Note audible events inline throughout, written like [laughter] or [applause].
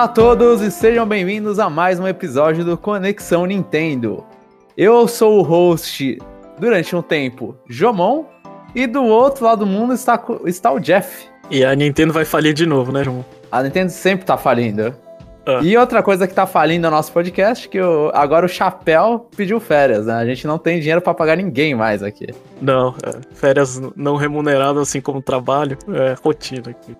Olá a todos e sejam bem-vindos a mais um episódio do Conexão Nintendo. Eu sou o host durante um tempo, Jomon, e do outro lado do mundo está, está o Jeff. E a Nintendo vai falir de novo, né, Jomon? A Nintendo sempre tá falindo. Ah. E outra coisa que tá falindo no nosso podcast, que o, agora o Chapéu pediu férias, né? A gente não tem dinheiro para pagar ninguém mais aqui. Não, é, férias não remuneradas assim como trabalho, é rotina aqui.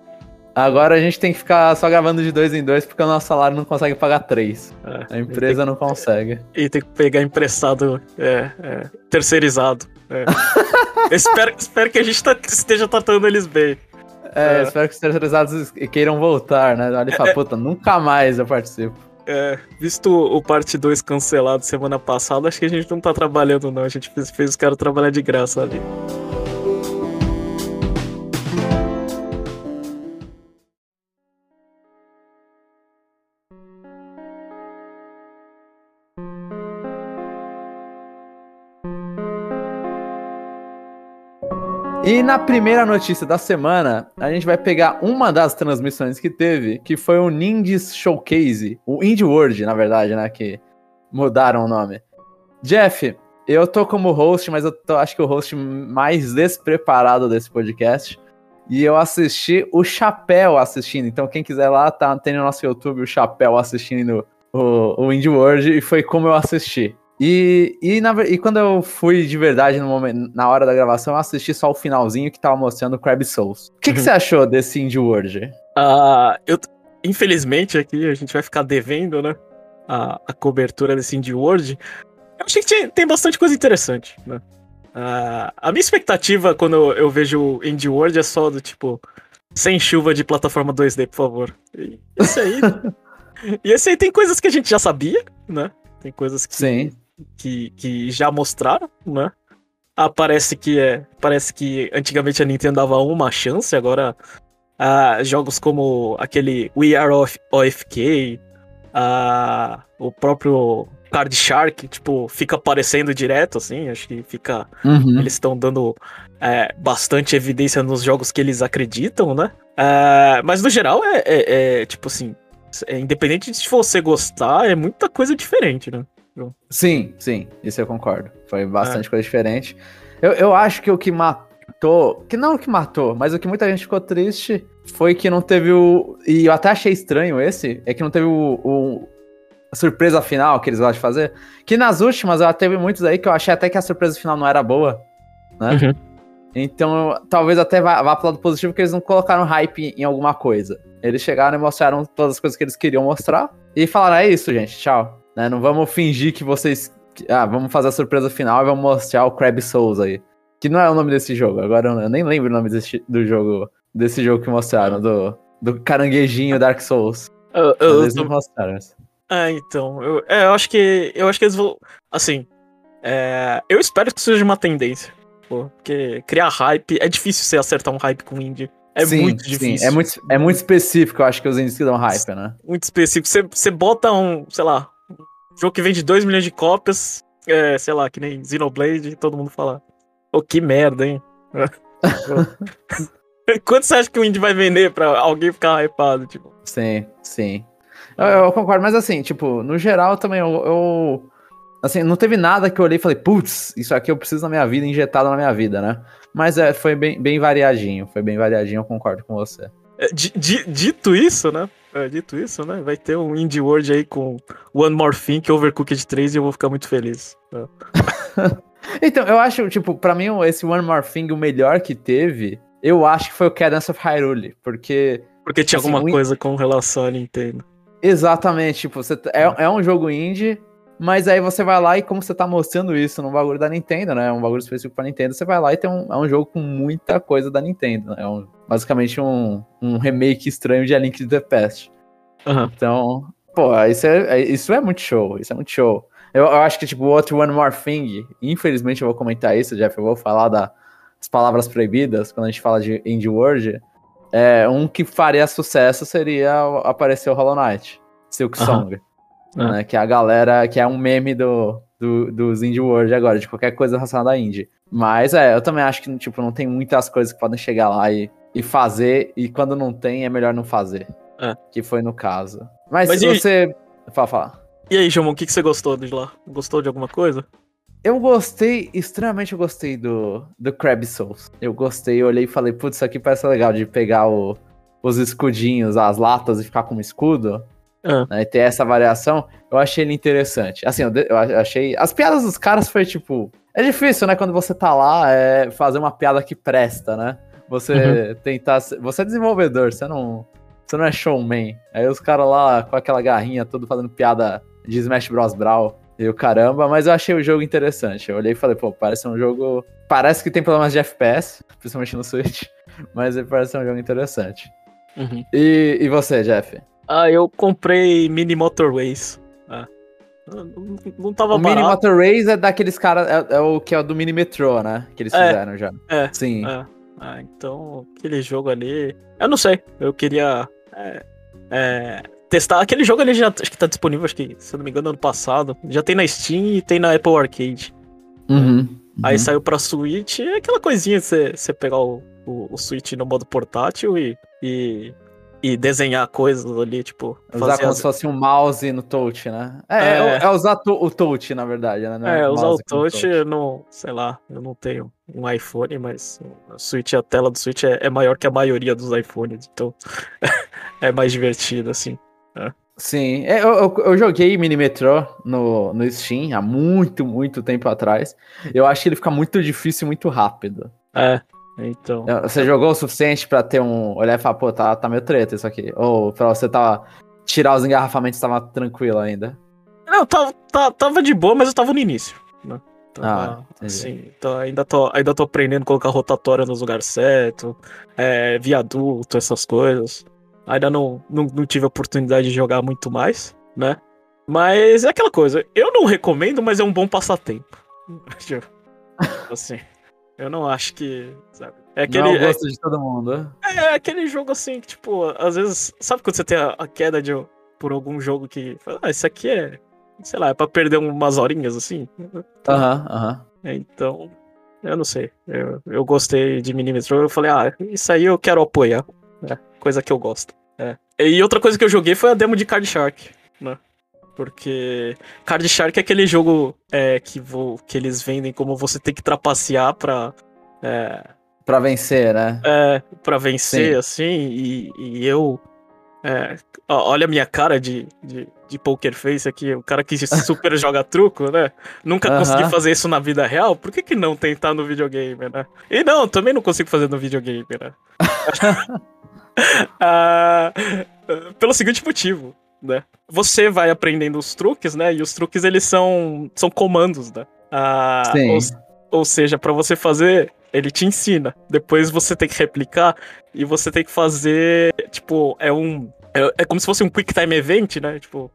Agora a gente tem que ficar só gravando de dois em dois porque o nosso salário não consegue pagar três. É, a empresa não consegue. E tem que pegar emprestado é, é, terceirizado. É. [laughs] espero, espero que a gente tá, esteja tratando eles bem. É, é, espero que os terceirizados queiram voltar, né? Ali fala, puta, nunca mais eu participo. É, visto o parte 2 cancelado semana passada, acho que a gente não tá trabalhando, não. A gente fez, fez os caras trabalhar de graça ali. E na primeira notícia da semana, a gente vai pegar uma das transmissões que teve, que foi o Ninjas Showcase, o Indie World, na verdade, né, que mudaram o nome. Jeff, eu tô como host, mas eu tô, acho que o host mais despreparado desse podcast. E eu assisti o Chapéu assistindo. Então, quem quiser lá, tá, tem no nosso YouTube o Chapéu assistindo o, o Indie World. E foi como eu assisti. E, e, na, e quando eu fui de verdade no momento, na hora da gravação, eu assisti só o finalzinho que tava mostrando o Crab Souls. O que, que [laughs] você achou desse Indie World? Uh, eu, infelizmente, aqui a gente vai ficar devendo, né? A, a cobertura desse Indie World. Eu achei que tinha, tem bastante coisa interessante, né? Uh, a minha expectativa quando eu, eu vejo o Indie World é só do tipo. Sem chuva de plataforma 2D, por favor. E esse aí. [laughs] e esse aí tem coisas que a gente já sabia, né? Tem coisas que. Sim que, que já mostraram, né? Ah, parece que é. Parece que antigamente a Nintendo dava uma chance, agora ah, jogos como aquele We Are of, OFK, ah, o próprio Card Shark, tipo, fica aparecendo direto, assim, acho que fica. Uhum. Eles estão dando é, bastante evidência nos jogos que eles acreditam, né? É, mas no geral é, é, é tipo assim. É, independente de se você gostar, é muita coisa diferente, né? Sim, sim, isso eu concordo. Foi bastante é. coisa diferente. Eu, eu acho que o que matou. Que não o que matou, mas o que muita gente ficou triste foi que não teve o. E eu até achei estranho esse, é que não teve o, o a surpresa final que eles gostam de fazer. Que nas últimas já teve muitos aí que eu achei até que a surpresa final não era boa, né? Uhum. Então, talvez até vá, vá pro lado positivo que eles não colocaram hype em alguma coisa. Eles chegaram e mostraram todas as coisas que eles queriam mostrar. E falaram: é isso, gente, tchau. Né? Não vamos fingir que vocês. Ah, vamos fazer a surpresa final e vamos mostrar o Crab Souls aí. Que não é o nome desse jogo. Agora eu nem lembro o nome desse, do jogo. Desse jogo que mostraram, do, do caranguejinho Dark Souls. Eu, eu, eles não mostraram isso. Ah, então. Eu, é, eu acho que. Eu acho que eles vão. Assim. É, eu espero que seja uma tendência. Porque criar hype. É difícil você acertar um hype com indie. É sim, muito difícil. Sim. É, muito, é muito específico, eu acho que os indies que dão hype, né? Muito específico. Você, você bota um, sei lá, Jogo que vende 2 milhões de cópias, é, sei lá, que nem Xenoblade, todo mundo fala. Ô, oh, que merda, hein? [laughs] Quanto você acha que o indie vai vender pra alguém ficar hypado, tipo? Sim, sim. Eu, eu, concordo, mas assim, tipo, no geral também eu, eu, Assim, não teve nada que eu olhei e falei, putz, isso aqui eu preciso na minha vida, injetado na minha vida, né? Mas é, foi bem, bem variadinho, foi bem variadinho, eu concordo com você. É, dito isso, né? É, dito isso, né? Vai ter um Indie World aí com One More Thing, Overcooked 3 e eu vou ficar muito feliz. É. [laughs] então, eu acho, tipo, pra mim, esse One More Thing, o melhor que teve, eu acho que foi o Cadence of Hyrule, porque... Porque tinha assim, alguma coisa com relação à Nintendo. Exatamente, tipo, você, é, é um jogo indie, mas aí você vai lá e como você tá mostrando isso no bagulho da Nintendo, né? Um bagulho específico pra Nintendo, você vai lá e tem um, é um jogo com muita coisa da Nintendo, né? É um, basicamente um, um remake estranho de A Link to the Past. Uhum. Então, pô, isso é, isso é muito show, isso é muito show. Eu, eu, acho que, tipo, outro One More Thing, infelizmente eu vou comentar isso, Jeff, eu vou falar da, das palavras proibidas quando a gente fala de Indie World. É, um que faria sucesso seria aparecer o Hollow Knight, Silk Song. Uhum. É. Né, que é a galera, que é um meme do, do, dos Indie World agora, de qualquer coisa relacionada à Indie. Mas é, eu também acho que, tipo, não tem muitas coisas que podem chegar lá e, e fazer, e quando não tem, é melhor não fazer. É. Que foi no caso. Mas, Mas se e- você. Fala, fala. E aí, Jomon, o que, que você gostou de lá? Gostou de alguma coisa? Eu gostei, extremamente eu gostei do, do Crab Souls. Eu gostei, eu olhei e falei, putz, isso aqui parece legal de pegar o- os escudinhos, as latas e ficar como escudo. Ah. né, e ter essa variação, eu achei ele interessante. Assim, eu, eu achei. As piadas dos caras foi tipo. É difícil, né? Quando você tá lá, é fazer uma piada que presta, né? Você tentar. ser- Você é desenvolvedor, você não. Você não é showman. Aí os caras lá com aquela garrinha, tudo fazendo piada de Smash Bros. Brawl. E o caramba, mas eu achei o jogo interessante. Eu olhei e falei, pô, parece um jogo. Parece que tem problemas de FPS, principalmente no Switch. [laughs] Mas ele parece ser um jogo interessante. Uhum. E, e você, Jeff? Ah, eu comprei Mini Motorways. Ah. Não, não- tava O Mini barato. Motor Race é daqueles caras. É, é o que é o do Mini Metrô, né? Que eles É. fizeram já. É. Sim. É. Ah, então, aquele jogo ali. Eu não sei. Eu queria. é, é, testar. Aquele jogo ali já acho que tá disponível, acho que, se eu não me engano, ano passado. Já tem na Steam e tem na Apple Arcade. Uhum. Aí Uhum. saiu pra Switch, é aquela coisinha você pegar o, o, o Switch no modo portátil e, e, e desenhar coisas ali, tipo. Usar como as- se fosse um mouse no touch, né? É, É. é, é usar to- o touch, na verdade, né? Não É, usar o touch, eu não, sei lá, eu não tenho um iPhone, mas o Switch, a tela do Switch é, é maior que a maioria dos iPhones, então [laughs] é mais divertido, assim. Sim, é, eu, eu, eu joguei Mini Metro no, no Steam há muito, muito tempo atrás. Eu acho que ele fica muito difícil e muito rápido. É, então. Você jogou o suficiente pra ter um. olhar e falar, pô, tá, tá meio treta isso aqui. Ou pra você tá. tirar os engarrafamentos tava tranquilo ainda. Não, tava, tava, tava de boa, mas eu tava no início. Né? Tava, Ah, entendi. assim, então ainda tô, ainda tô aprendendo a colocar rotatória nos lugares certos, é, viaduto, essas coisas. Ainda não, não, não tive a oportunidade de jogar muito mais, né? Mas é aquela coisa, eu não recomendo, mas é um bom passatempo. [laughs] Assim, eu não acho que. Sabe? É aquele, Não é o é, gosto de todo mundo. é aquele jogo assim que, tipo, às vezes. Sabe quando você tem a, a queda de, por algum jogo que. Ah, isso aqui é. Sei lá, é pra perder umas horinhas assim? [laughs] Aham, aham. É, Então. Eu não sei. Eu, eu gostei de Minimetro. Eu falei, ah, isso aí eu quero apoiar. né? Coisa que eu gosto. É. E outra coisa que eu joguei foi a demo de Card Shark, né? Porque Card Shark é aquele jogo é, que, vo, que eles vendem como você tem que trapacear pra. É, Pra vencer, né? é, pra vencer, Sim. assim, e, e eu. é, olha a minha cara de, de, de poker face aqui, o cara que [laughs] super joga truco, né? Nunca Aham. consegui fazer isso na vida real, por que, que não tentar no videogame, né? E não, também não consigo fazer no videogame, né? [laughs] [laughs] Ah, pelo seguinte motivo, né? Você vai aprendendo os truques, né? E os truques eles são, são comandos, né? Ah, Sim. ou, ou seja, pra você fazer, ele te ensina. Depois você tem que replicar e você tem que fazer, tipo, é um é, é como se fosse um quick time event, né? Tipo,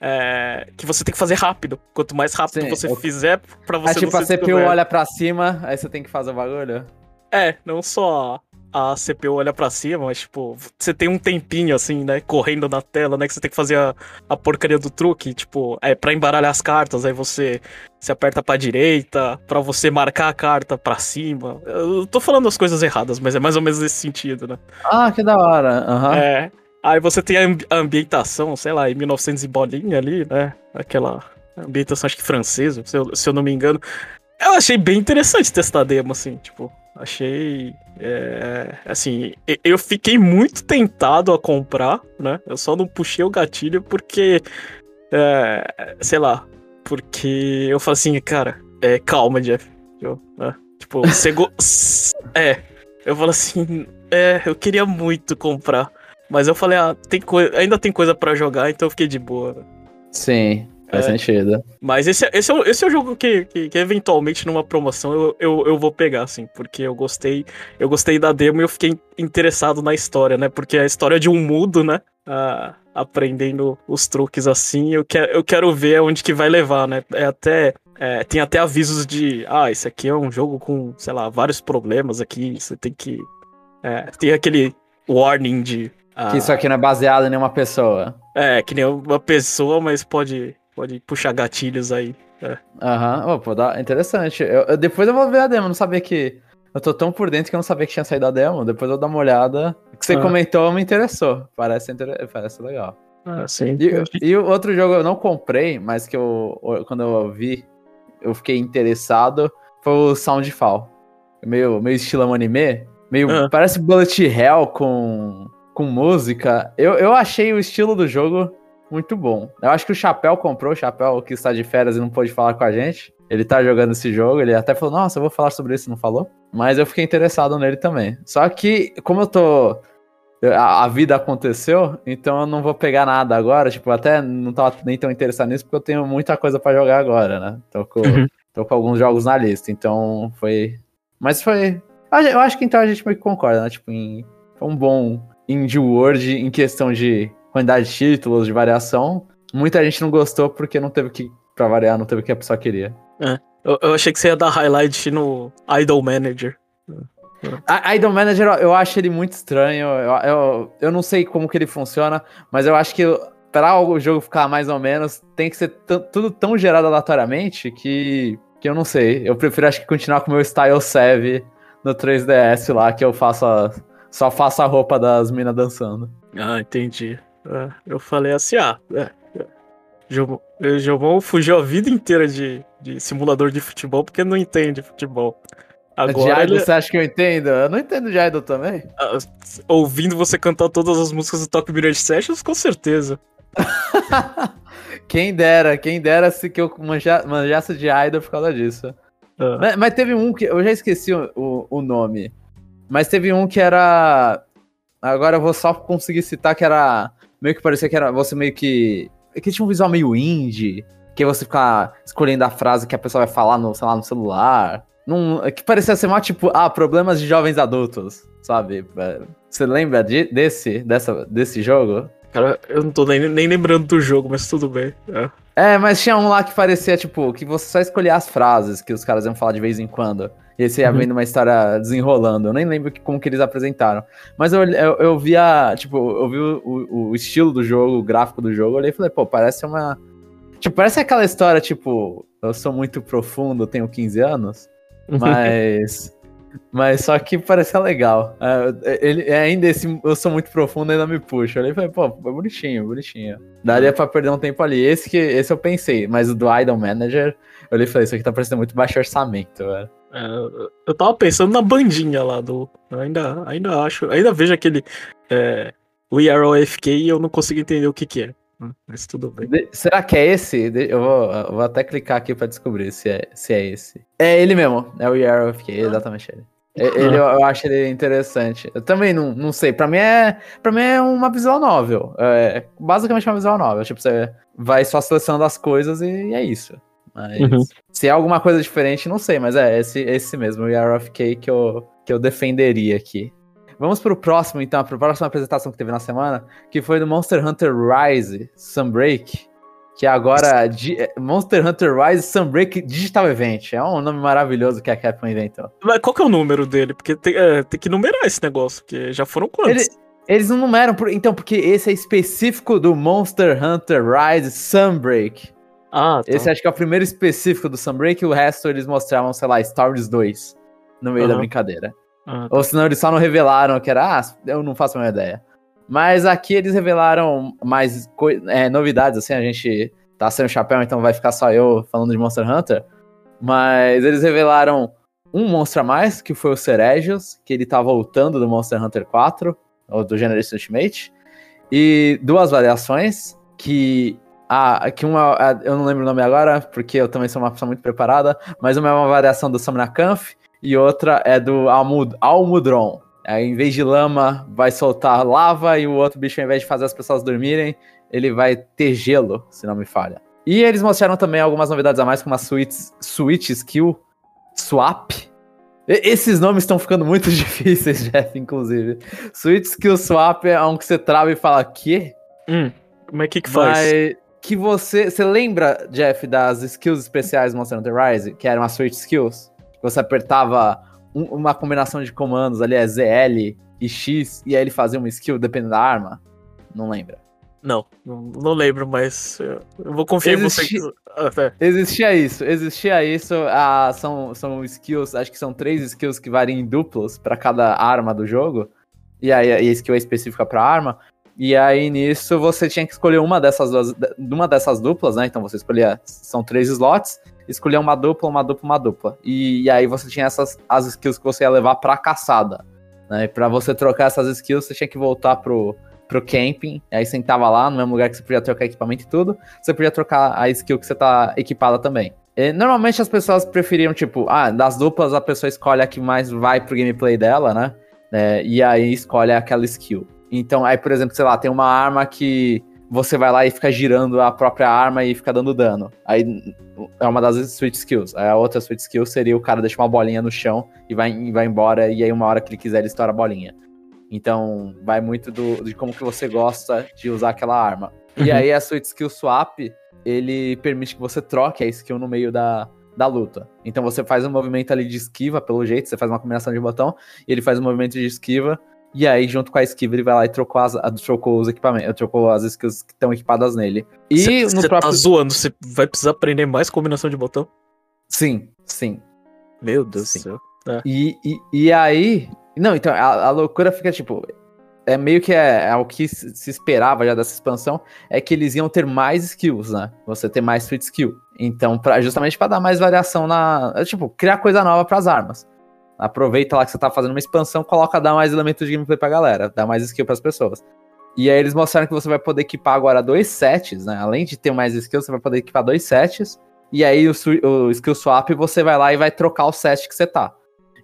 é, que você tem que fazer rápido. Quanto mais rápido Sim, você eu- fizer, pra você É tipo a CPU olha pra cima, aí você tem que fazer o bagulho. É, não só a CPU olha pra cima, mas, tipo, você tem um tempinho, assim, né, correndo na tela, né, que você tem que fazer a, a porcaria do truque, tipo, é pra embaralhar as cartas, aí você se aperta pra direita, pra você marcar a carta pra cima. Eu tô falando as coisas erradas, mas é mais ou menos nesse sentido, né? Ah, que da hora. Aham. É. Aí você tem a ambi- a ambientação, sei lá, em 1900 e bolinha ali, né, aquela ambientação, acho que francesa, se eu, se eu não me engano. Eu achei bem interessante testar a demo, assim, tipo, achei. É, assim, eu fiquei muito tentado a comprar, né? Eu só não puxei o gatilho porque. é, sei lá. Porque eu falei assim, cara, é, calma, Jeff. Eu, né, tipo, [laughs] você. go- é. Eu falo assim, é, eu queria muito comprar. Mas eu falei, ah, tem ainda tem coisa pra jogar, então eu fiquei de boa. né? Sim, faz É. sentido. Mas esse, é- esse, é, o- esse é o jogo que, que, que eventualmente numa promoção eu, eu, eu vou pegar, assim, porque eu gostei. Eu gostei da demo e eu fiquei interessado na história, né? Porque é a história de um mudo, né? Ah, aprendendo os truques assim. Eu quero, eu quero ver onde que vai levar, né? É até. é, tem até avisos de. Ah, esse aqui é um jogo com, sei lá, vários problemas aqui. Você tem que. é, tem aquele warning de. ah, Que isso aqui não é baseado em nenhuma pessoa. É, que nem uma pessoa, mas pode, pode puxar gatilhos aí. Aham, Ô, pô, dá... interessante. Eu, eu- depois eu vou ver a demo, não sabia que. Eu tô tão por dentro que eu não sabia que tinha saído a demo. Depois eu vou dar uma olhada. O que você Ah. comentou me interessou. Parece, inter... Parece legal. Ah, sim. E, e o outro jogo eu não comprei, mas que eu, quando eu vi, eu fiquei interessado, foi o Soundfall. Meio, meio estilo anime. Meio, ah. Parece Bullet Hell com, com música. Eu, eu achei o estilo do jogo muito bom. Eu acho que o Chapéu comprou, o Chapéu que está de férias e não pôde falar com a gente. Ele tá jogando esse jogo, ele até falou, nossa, eu vou falar sobre isso, não falou? Mas eu fiquei interessado nele também. Só que, como eu tô. A, a vida aconteceu, então eu não vou pegar nada agora. Tipo, até não tava nem tão interessado nisso, porque eu tenho muita coisa para jogar agora, né? Tô com, uhum. tô com alguns jogos na lista, então foi. Mas foi. Eu acho que então a gente meio que concorda, né? Tipo, em, foi um bom Indie World em questão de quantidade de títulos, de variação. Muita gente não gostou porque não teve que, pra variar, não teve o que a pessoa queria. É. Eu, eu, achei que você ia dar highlight no Idol Manager. A Idol Manager, eu acho ele muito estranho. Eu, eu, eu não sei como que ele funciona, mas eu acho que para o jogo ficar mais ou menos, tem que ser tudo tão gerado aleatoriamente que, que eu não sei. Eu prefiro, acho que, continuar com o meu Style Save no 3DS lá, que eu faço a, só faço a roupa das minas dançando. Ah, entendi. É, eu falei assim, ah, é, o Giovanni fugiu a vida inteira de, de simulador de futebol porque não entende futebol. Agora de Idol, você acha que eu entendo? Eu não entendo de Idol também. Ah, ouvindo você cantar todas as músicas do Top Mirror Sessions, com certeza. [laughs] quem dera, quem dera se que eu manja, manjasse de Idol por causa disso. Ah. Mas, mas, teve um que. Eu já esqueci o, o, o, nome. Mas teve um que era. Agora eu vou só conseguir citar que era. Meio que parecia que era. Você meio que é que tinha um visual meio indie, que você ficar escolhendo a frase que a pessoa vai falar no, sei lá, no celular. Num, é que parecia ser mais tipo, ah, problemas de jovens adultos, sabe? É, você lembra de, desse, dessa, desse jogo? Cara, eu não tô nem, nem lembrando do jogo, mas tudo bem. É. é, mas tinha um lá que parecia, tipo, que você só escolhia as frases que os caras iam falar de vez em quando. E você ia uhum. vendo uma história desenrolando. Eu nem lembro que, como que eles apresentaram. Mas eu, eu, eu via, tipo, eu vi o, o, estilo do jogo, o gráfico do jogo, eu olhei e falei, pô, parece uma. Tipo, parece aquela história, tipo, eu sou muito profundo, tenho 15 anos. [laughs] Mas. Mas só que parecia legal. É, ele, é ainda esse eu sou muito profundo, ainda me puxa. Eu olhei e falei, pô, é bonitinho, bonitinho. Daria pra perder um tempo ali. Esse que esse eu pensei, mas o do Idol Manager, olhei e falei, isso aqui tá parecendo muito baixo orçamento, velho. É, eu tava pensando na bandinha lá do. ainda, ainda acho. Ainda vejo aquele. É, We Are OFK e eu não consigo entender o que, que é. Hum, mas tudo bem. De, será que é esse? Eu vou, eu vou até clicar aqui pra descobrir se é, se é esse. É ele mesmo. É o We Are OFK, exatamente ele. Ele, eu, eu, acho ele interessante. Eu também não, não sei. Pra mim é. para mim é uma visual novel. É basicamente uma visual novel. Tipo, você vai só selecionando as coisas e é isso. Mas uhum. se é alguma coisa diferente, não sei, mas é esse, esse mesmo, o K que eu, que eu defenderia aqui. Vamos pro próximo, então, pra próxima apresentação que teve na semana, que foi do Monster Hunter Rise Sunbreak, que é agora é, Monster Hunter Rise Sunbreak Digital Event. É um nome maravilhoso que a Capcom inventou. Mas qual que é o número dele? Porque tem, é, tem que numerar esse negócio, porque já foram quantos? Ele, eles não numeram, então, porque esse é específico do Monster Hunter Rise Sunbreak. Ah, tá. Esse acho que é o primeiro específico do Sunbreak, o resto eles mostravam, sei lá, Stories 2 no meio uhum. da brincadeira. Ah, tá. Ou senão eles só não revelaram que era, ah, eu não faço a minha ideia. Mas aqui eles revelaram mais é, novidades, assim, a gente tá sem o chapéu, então vai ficar só eu falando de Monster Hunter. Mas eles revelaram um monstro a mais, que foi o Ceregios, que ele tá voltando do Monster Hunter 4, ou do Generation Ultimate. E duas variações, que ah, aqui uma. Eu não lembro o nome agora, porque eu também sou uma pessoa muito preparada, mas uma é uma variação do Samnakanf e outra é do Almud, Almudron. Aí, em vez de lama, vai soltar lava e o outro bicho, ao invés de fazer as pessoas dormirem, ele vai ter gelo, se não me falha. E eles mostraram também algumas novidades a mais, como a Switch, Switch Skill Swap. E, esses nomes estão ficando muito [laughs] difíceis, Jeff, inclusive. Switch Skill Swap é um que você trava e fala, que? Hum, como é que, que faz? Mas que você. Você lembra, Jeff, das skills especiais do Monster Hunter Rise, que eram as Switch Skills? Você apertava um, uma combinação de comandos ali, é ZL e X, e aí ele fazia uma skill dependendo da arma? Não lembra? Não, não, lembro, mas eu vou confiar Existi... em você. Ah, é. Existia isso, existia isso. Ah, são, são skills, acho que são três skills que variam em duplos para cada arma do jogo. E aí a skill é específica pra arma. E aí nisso você tinha que escolher uma dessas duas, uma dessas duplas, né? Então você escolhia, são três slots, escolhia uma dupla, uma dupla, uma dupla. E, e aí você tinha essas as skills que você ia levar pra caçada. Né? E pra você trocar essas skills, você tinha que voltar pro, pro camping. Aí você tava lá no mesmo lugar que você podia trocar equipamento e tudo. Você podia trocar a skill que você tá equipada também. E, normalmente as pessoas preferiam, tipo, ah, das duplas a pessoa escolhe a que mais vai pro gameplay dela, né? É, e aí escolhe aquela skill. Então, aí, por exemplo, sei lá, tem uma arma que você vai lá e fica girando a própria arma e fica dando dano. Aí é uma das switch skills. Aí a outra switch skill seria o cara deixar uma bolinha no chão e vai, e vai embora, e aí uma hora que ele quiser ele estoura a bolinha. Então, vai muito do, de como que você gosta de usar aquela arma. Uhum. E aí a switch skill swap, ele permite que você troque a skill no meio da, da luta. Então você faz um movimento ali de esquiva, pelo jeito, você faz uma combinação de botão, e ele faz um movimento de esquiva, e aí, junto com a esquiva, ele vai lá e trocou, as, trocou os equipamentos, trocou as skills que estão equipadas nele. E cê, no cê próprio. Tá zoando, você vai precisar aprender mais combinação de botão? Sim, sim. Meu Deus do céu. É. E, e, e aí. Não, então, a, a loucura fica tipo. É meio que é, é, o que se esperava já dessa expansão, é que eles iam ter mais skills, né? Você ter mais sweet skill. Então, pra, justamente para dar mais variação na. É, tipo, criar coisa nova para as armas. Aproveita lá que você tá fazendo uma expansão, coloca, dá mais elementos de gameplay pra galera, dá mais skill pras pessoas. E aí eles mostraram que você vai poder equipar agora dois sets, né? Além de ter mais skills, você vai poder equipar dois sets. E aí o, o skill swap você vai lá e vai trocar o set que você tá.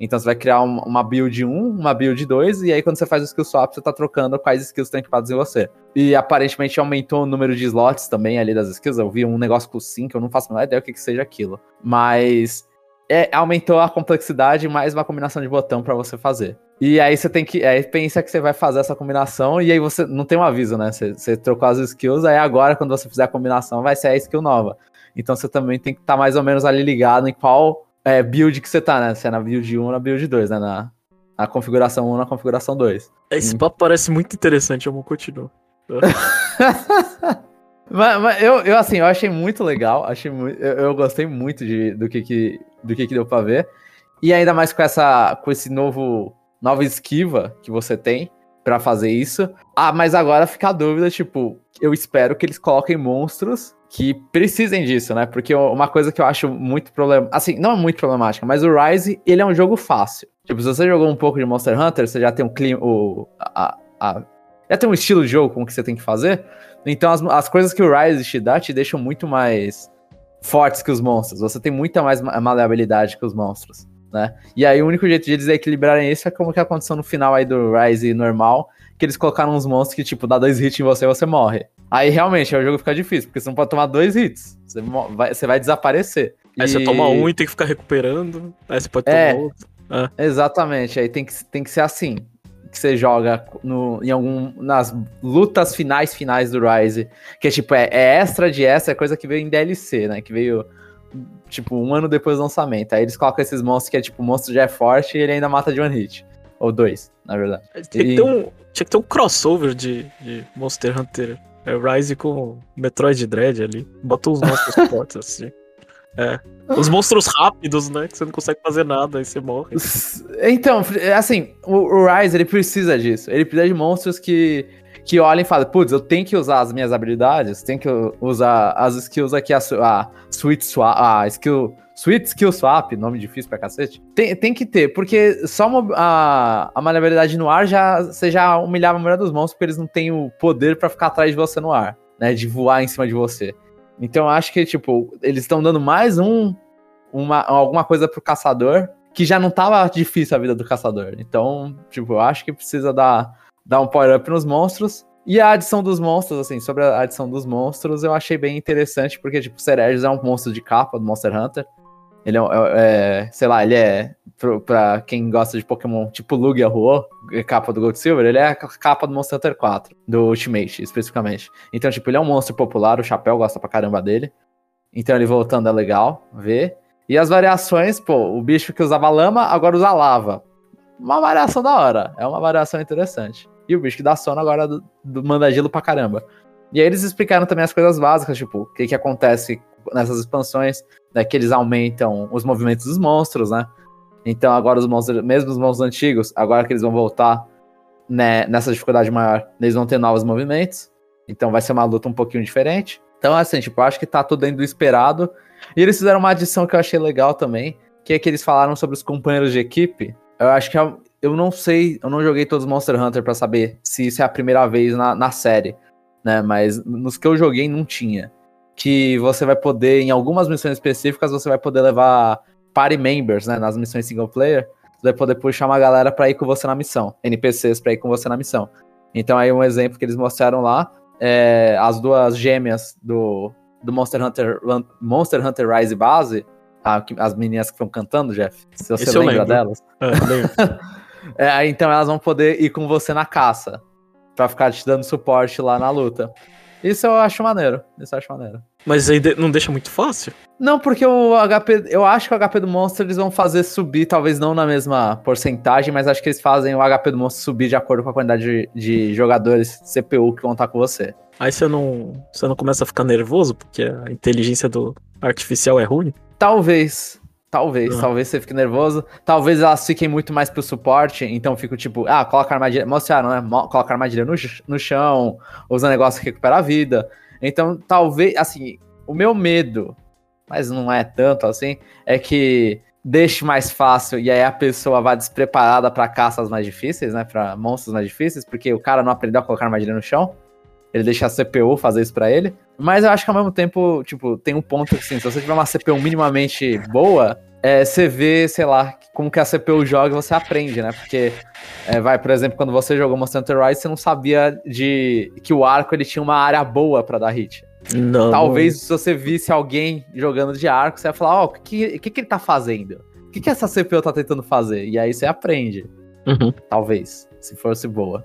Então você vai criar uma build 1, uma build 2, e aí quando você faz o skill swap, você tá trocando quais skills estão equipados em você. E aparentemente aumentou o número de slots também ali das skills. Eu vi um negócio com 5, eu não faço a menor ideia o que, que seja aquilo. Mas é, aumentou a complexidade mais uma combinação de botão para você fazer. E aí você tem que. Aí pensa que você vai fazer essa combinação e aí você não tem um aviso, né? Você, você trocou as skills, aí agora, quando você fizer a combinação, vai ser a skill nova. Então você também tem que estar tá mais ou menos ali ligado em qual é, build que você tá, né? Se é na build 1 ou na build 2, né? Na, na configuração 1 ou na configuração 2. Esse hum. papo parece muito interessante, eu vou continuar. [laughs] mas, mas eu, eu, assim, eu achei muito legal, achei muito, eu, eu gostei muito de, do que, que do que, que deu pra ver. E ainda mais com essa com esse novo nova esquiva que você tem para fazer isso. Ah, mas agora fica a dúvida, tipo, eu espero que eles coloquem monstros que precisem disso, né? Porque uma coisa que eu acho muito problemática, assim, não é muito problemática, mas o Rise, ele é um jogo fácil. Tipo, se você jogou um pouco de Monster Hunter, você já tem um clima, o, a, a, já tem um estilo de jogo com o que você tem que fazer. Então as, as coisas que o Rise te dá te deixam muito mais fortes que os monstros. Você tem muita mais maleabilidade que os monstros, né? E aí o único jeito de eles equilibrarem isso é como que aconteceu no final aí do Rise normal, que eles colocaram uns monstros que, tipo, dá dois hits em você e você morre. Aí realmente o jogo fica difícil, porque você não pode tomar dois hits. Você vai, você vai desaparecer. Aí e... você toma um e tem que ficar recuperando. Aí você pode tomar é, outro. É. Exatamente, aí tem que, tem que ser assim que você joga no, em algum nas lutas finais finais do Rise, que é tipo é, é extra de extra, é coisa que veio em DLC, né? Que veio tipo um ano depois do lançamento. Aí eles colocam esses monstros que é tipo o monstro já é forte e ele ainda mata de one hit. Ou dois, na verdade. Tinha, e... que, ter um, tinha que ter um crossover de, de Monster Hunter é, Rise com Metroid Dread ali. Bota uns monstros fortes assim. [laughs] É. Os monstros rápidos, né? Que você não consegue fazer nada, aí você morre. Então, assim, o, o Rise, ele precisa disso. Ele precisa de monstros que, que olhem e falem, putz, eu tenho que usar as minhas habilidades, tenho que usar as skills aqui, a, a Sweet Swap, a skill... Sweet Skill Swap, nome difícil pra cacete. Tem, tem que ter, porque só uma, a, a maleabilidade no ar já você já humilhava a maioria dos monstros, porque eles não têm o poder para ficar atrás de você no ar, né? De voar em cima de você. Então acho que, tipo, eles estão dando mais um, uma, alguma coisa pro caçador que já não tava difícil a vida do caçador. Então, tipo, eu acho que precisa dar, dar um power-up nos monstros. E a adição dos monstros, assim, sobre a adição dos monstros, eu achei bem interessante, porque, tipo, o é um monstro de capa do Monster Hunter. Ele é, é, é sei lá, ele é, pra quem gosta de Pokémon, tipo Lugia Ruo, capa do Gold Silver, ele é a capa do Monster Hunter 4, do Ultimate, especificamente. Então, tipo, ele é um monstro popular, o Chapéu gosta pra caramba dele. Então, ele voltando é legal ver. E as variações, pô, o bicho que usava lama, agora usa lava. Uma variação da hora, é uma variação interessante. E o bicho que dá sono agora do, do manda gelo pra caramba. E aí eles explicaram também as coisas básicas, tipo, o que que acontece nessas expansões, né, que eles aumentam os movimentos dos monstros, né? Então agora os monstros, mesmo os monstros antigos, agora que eles vão voltar, né, nessa dificuldade maior, eles vão ter novos movimentos. Então vai ser uma luta um pouquinho diferente. Então, assim, tipo, eu acho que tá tudo dentro do esperado. E eles fizeram uma adição que eu achei legal também, que é que eles falaram sobre os companheiros de equipe. Eu acho que é, eu não sei, eu não joguei todos os Monster Hunter para saber se isso é a primeira vez na, na série, né? Mas nos que eu joguei não tinha. Que você vai poder, em algumas missões específicas, você vai poder levar party members, né? Nas missões single player, você vai poder puxar uma galera pra ir com você na missão. NPCs pra ir com você na missão. Então aí um exemplo que eles mostraram lá, é, as duas gêmeas do, do Monster Hunter Monster Hunter Rise base, as meninas que estão cantando, Jeff, se você Esse lembra delas. É, [laughs] é, então elas vão poder ir com você na caça, pra ficar te dando suporte lá na luta. Isso eu acho maneiro. Isso eu acho maneiro. Mas aí não deixa muito fácil? Não, porque o HP. Eu acho que o HP do monstro eles vão fazer subir, talvez não na mesma porcentagem, mas acho que eles fazem o HP do monstro subir de acordo com a quantidade de, de jogadores CPU que vão estar com você. Aí você não, você não começa a ficar nervoso porque a inteligência do artificial é ruim? Talvez. Talvez, uhum. talvez você fique nervoso. Talvez elas fiquem muito mais pro suporte, então fico tipo, ah, coloca armadilha. Mostraram, né? Coloca armadilha no, no chão, usa negócio que recupera a vida. Então, talvez, assim, o meu medo, mas não é tanto assim, é que deixe mais fácil e aí a pessoa vá despreparada para caças mais difíceis, né? Para monstros mais difíceis, porque o cara não aprendeu a colocar armadilha no chão. Ele deixa a CPU fazer isso para ele. Mas eu acho que ao mesmo tempo, tipo, tem um ponto assim, se você tiver uma CPU minimamente boa, é, você vê, sei lá, como que a CPU joga e você aprende, né? Porque, é, vai, por exemplo, quando você jogou Monster Hunter Rise, você não sabia de que o arco ele tinha uma área boa para dar hit. Não. Talvez se você visse alguém jogando de arco, você ia falar, ó, oh, o que, que, que ele tá fazendo? O que, que essa CPU tá tentando fazer? E aí você aprende. Uhum. Talvez, se fosse boa.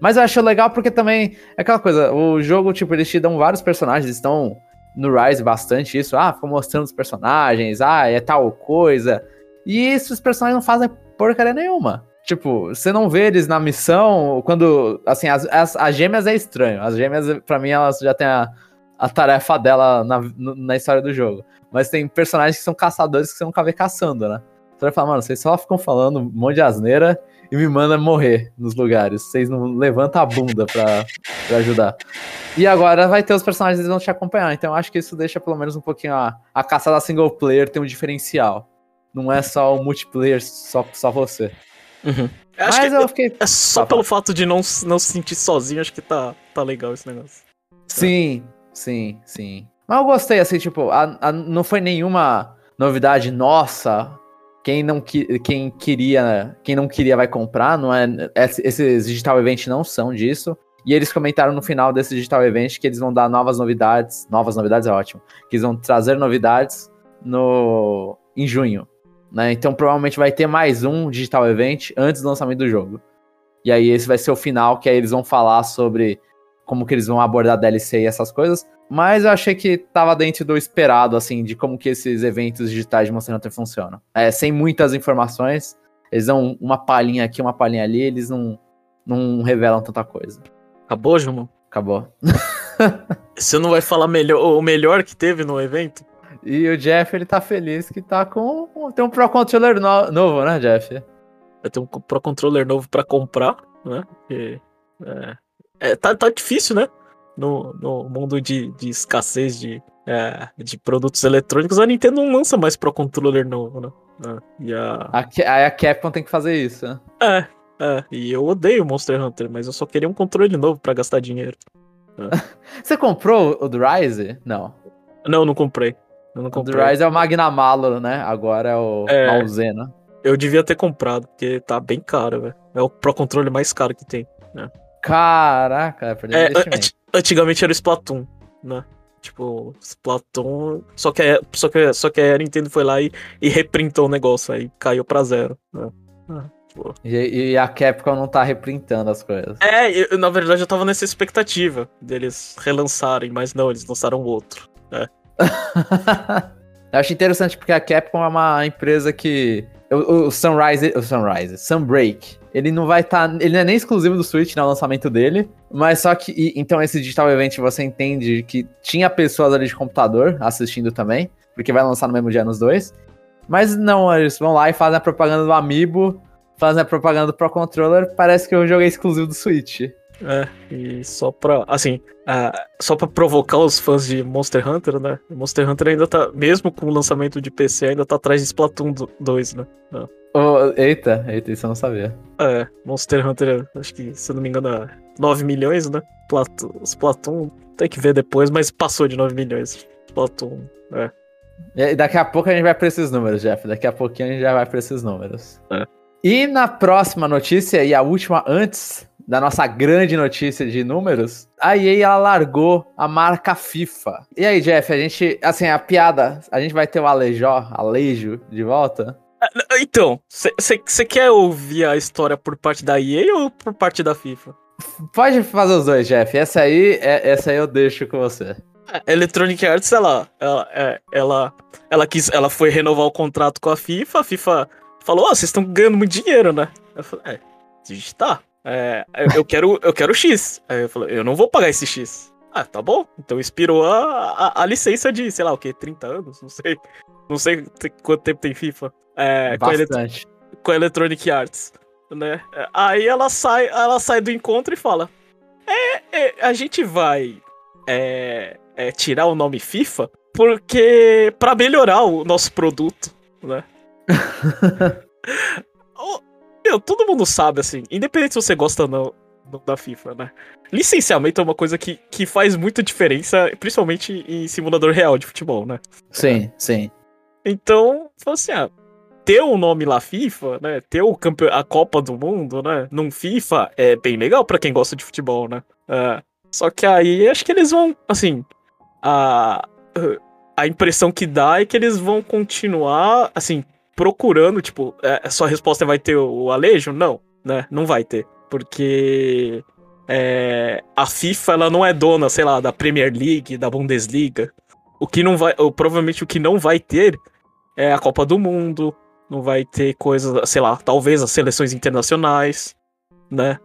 Mas eu acho legal porque também é aquela coisa, o jogo, tipo, eles te dão vários personagens, estão no Rise bastante isso, ah, ficam mostrando os personagens, ah, é tal coisa. E esses personagens não fazem porcaria nenhuma. Tipo, você não vê eles na missão, quando, assim, as, as, as gêmeas é estranho. As gêmeas, para mim, elas já têm a, a tarefa dela na, na história do jogo. Mas tem personagens que são caçadores que você nunca vê caçando, né? Você vai falar, mano, vocês só ficam falando um monte de asneira e me manda morrer nos lugares. Vocês não levantam a bunda pra, pra ajudar. E agora vai ter os personagens que vão te acompanhar. Então acho que isso deixa pelo menos um pouquinho a, a caça da single player ter um diferencial. Não é só o multiplayer, só, só você. Uhum. Mas eu fiquei. É só pelo fato de não, não se sentir sozinho, acho que tá, tá legal esse negócio. Sim, sim, sim. Mas eu gostei, assim, tipo, a, a, não foi nenhuma novidade nossa quem não quem queria, quem não queria vai comprar, não é? Esses digital event não são disso. E eles comentaram no final desse digital event que eles vão dar novas novidades, novas novidades é ótimo, que eles vão trazer novidades no em junho, né? Então provavelmente vai ter mais um digital event antes do lançamento do jogo. E aí esse vai ser o final que aí eles vão falar sobre como que eles vão abordar DLC e essas coisas. Mas eu achei que tava dentro do esperado, assim, de como que esses eventos digitais de Monster Hunter funcionam. É, sem muitas informações, eles dão uma palhinha aqui, uma palhinha ali, eles não, não revelam tanta coisa. Acabou, João? Acabou. [laughs] Você não vai falar melhor, o melhor que teve no evento? E o Jeff, ele tá feliz que tá com... Tem um Pro Controller no, novo, né, Jeff? Eu tenho um Pro Controller novo pra comprar, né? E, é, é, tá, tá difícil, né? no, no mundo de, de escassez de, é, de produtos eletrônicos, a Nintendo não lança mais Pro Controller novo, né? É, e a... a... a Capcom tem que fazer isso, né? É, é. E eu odeio Monster Hunter, mas eu só queria um controle novo para gastar dinheiro. É. [laughs] Você comprou o do Rise? Não. Não, não comprei. Eu não comprei. O do Rise é o Magnamalo, né? Agora é o é, Malzena. Eu devia ter comprado, porque tá bem caro, velho. É o Pro Controle mais caro que tem, né? Caraca, é, é Antigamente era o Splatoon, né? Tipo, Splatoon. Só que, a, só que, só que a Nintendo foi lá e, e reprintou o negócio, aí caiu pra zero. Né? Ah, e, e, a Capcom não tá reprintando as coisas. É, eu, na verdade eu tava nessa expectativa deles relançarem, mas não, eles lançaram outro. Né? [laughs] eu acho interessante porque a Capcom é uma empresa que. O, o Sunrise. O Sunrise. Sunbreak ele não vai estar. Tá, ele não é nem exclusivo do Switch no lançamento dele. Mas só que. E, então, esse Digital Event você entende que tinha pessoas ali de computador assistindo também. Porque vai lançar no mesmo dia nos dois. Mas não, eles vão lá e fazem a propaganda do Amiibo. fazendo a propaganda do Pro Controller, parece que o jogo é exclusivo do Switch. É, e só pra, assim, só pra provocar os fãs de Monster Hunter, né? Monster Hunter ainda tá, mesmo com o lançamento de PC, ainda tá atrás de Splatoon 2, né? Oh, eita, eita, isso eu não sabia. É, Monster Hunter, acho que, se eu não me engano, é 9 milhões, né? Plato, Splatoon, tem que ver depois, mas passou de 9 milhões. Splatoon, é. E daqui a pouco a gente vai pra esses números, Jeff. Daqui a pouquinho a gente já vai pra esses números. É. E na próxima notícia, e a última antes da nossa grande notícia de números, a EA ela largou a marca FIFA. E aí, Jeff, a gente, assim, a piada, a gente vai ter o Alejó, Alejo de volta? É, então, você quer ouvir a história por parte da EA ou por parte da FIFA? Pode fazer os dois, Jeff. Essa aí, é, essa aí eu deixo com você. A Electronic Arts, ela, ela, é, ela, ela, quis, ela foi renovar o contrato com a FIFA, a FIFA falou, ó, oh, vocês estão ganhando muito dinheiro, né? Eu falei, é, a gente tá. É, eu, quero, eu quero X. Aí eu falei, eu não vou pagar esse X. Ah, tá bom. Então expirou a, a, a, licença de, sei lá, o que, 30 anos? Não sei. Não sei quanto tempo tem FIFA. É, Bastante. Com, a com a Electronic Arts. Né? Aí ela sai, ela sai do encontro e fala: É, é a gente vai é, é, tirar o nome FIFA porque para melhorar o nosso produto, né? [laughs] Meu, todo mundo sabe, assim, independente se você gosta ou não da FIFA, né? Licenciamento é uma coisa que, que faz muita diferença, principalmente em simulador real de futebol, né? Sim, sim. Então, assim, ah, ter o nome lá FIFA, né? Ter o campe... a Copa do Mundo, né? Num FIFA é bem legal para quem gosta de futebol, né? É, só que aí acho que eles vão, assim, a, a impressão que dá é que eles vão continuar, assim, procurando, tipo, é, a sua resposta vai ter o Alejo? Não, né? Não vai ter. Porque é, a FIFA, ela não é dona, sei lá, da Premier League, da Bundesliga. O que não vai, ou, provavelmente o que não vai ter é a Copa do Mundo, não vai ter coisas, sei lá, talvez as seleções internacionais, né?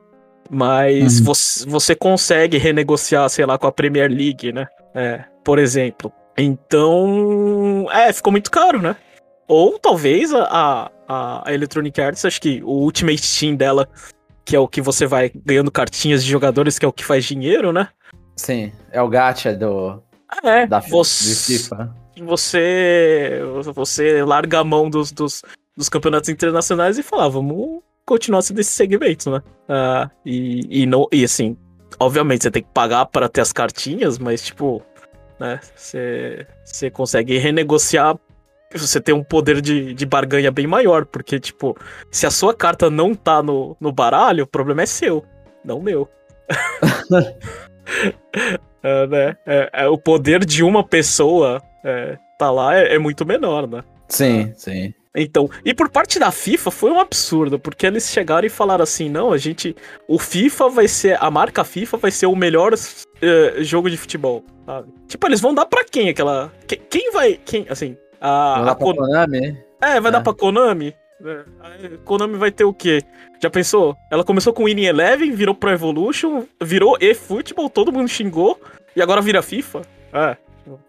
Mas uhum. você, você consegue renegociar, sei lá, com a Premier League, né? É, por exemplo. Então, é, ficou muito caro, né? Ou talvez a, a, a Electronic Arts, acho que o Ultimate Team dela, que é o que você vai ganhando cartinhas de jogadores, que é o que faz dinheiro, né? Sim, é o gacha do. É, da você, FIFA. Você, você larga a mão dos, dos, dos campeonatos internacionais e fala, ah, vamos continuar sendo esse segmento, né? Ah, e, e, não, e assim, obviamente você tem que pagar para ter as cartinhas, mas tipo, né? Você consegue renegociar você tem um poder de, de barganha bem maior, porque, tipo, se a sua carta não tá no, no baralho, o problema é seu, não meu. [laughs] é, né? É, é, o poder de uma pessoa é, tá lá é, é, muito menor, né? Sim, sim. Então, e por parte da FIFA foi um absurdo, porque eles chegaram e falaram assim: não, a gente. O FIFA vai ser. A marca FIFA vai ser o melhor uh, jogo de futebol. Sabe? Tipo, eles vão dar pra quem aquela. Quem, quem vai. Quem, assim, a, vai a Kon... Konami? É, vai é. dar pra Konami? É. Konami vai ter o quê? Já pensou? Ela começou com Winning Eleven, virou Pro Evolution, virou eFootball, todo mundo xingou, e agora vira FIFA? É.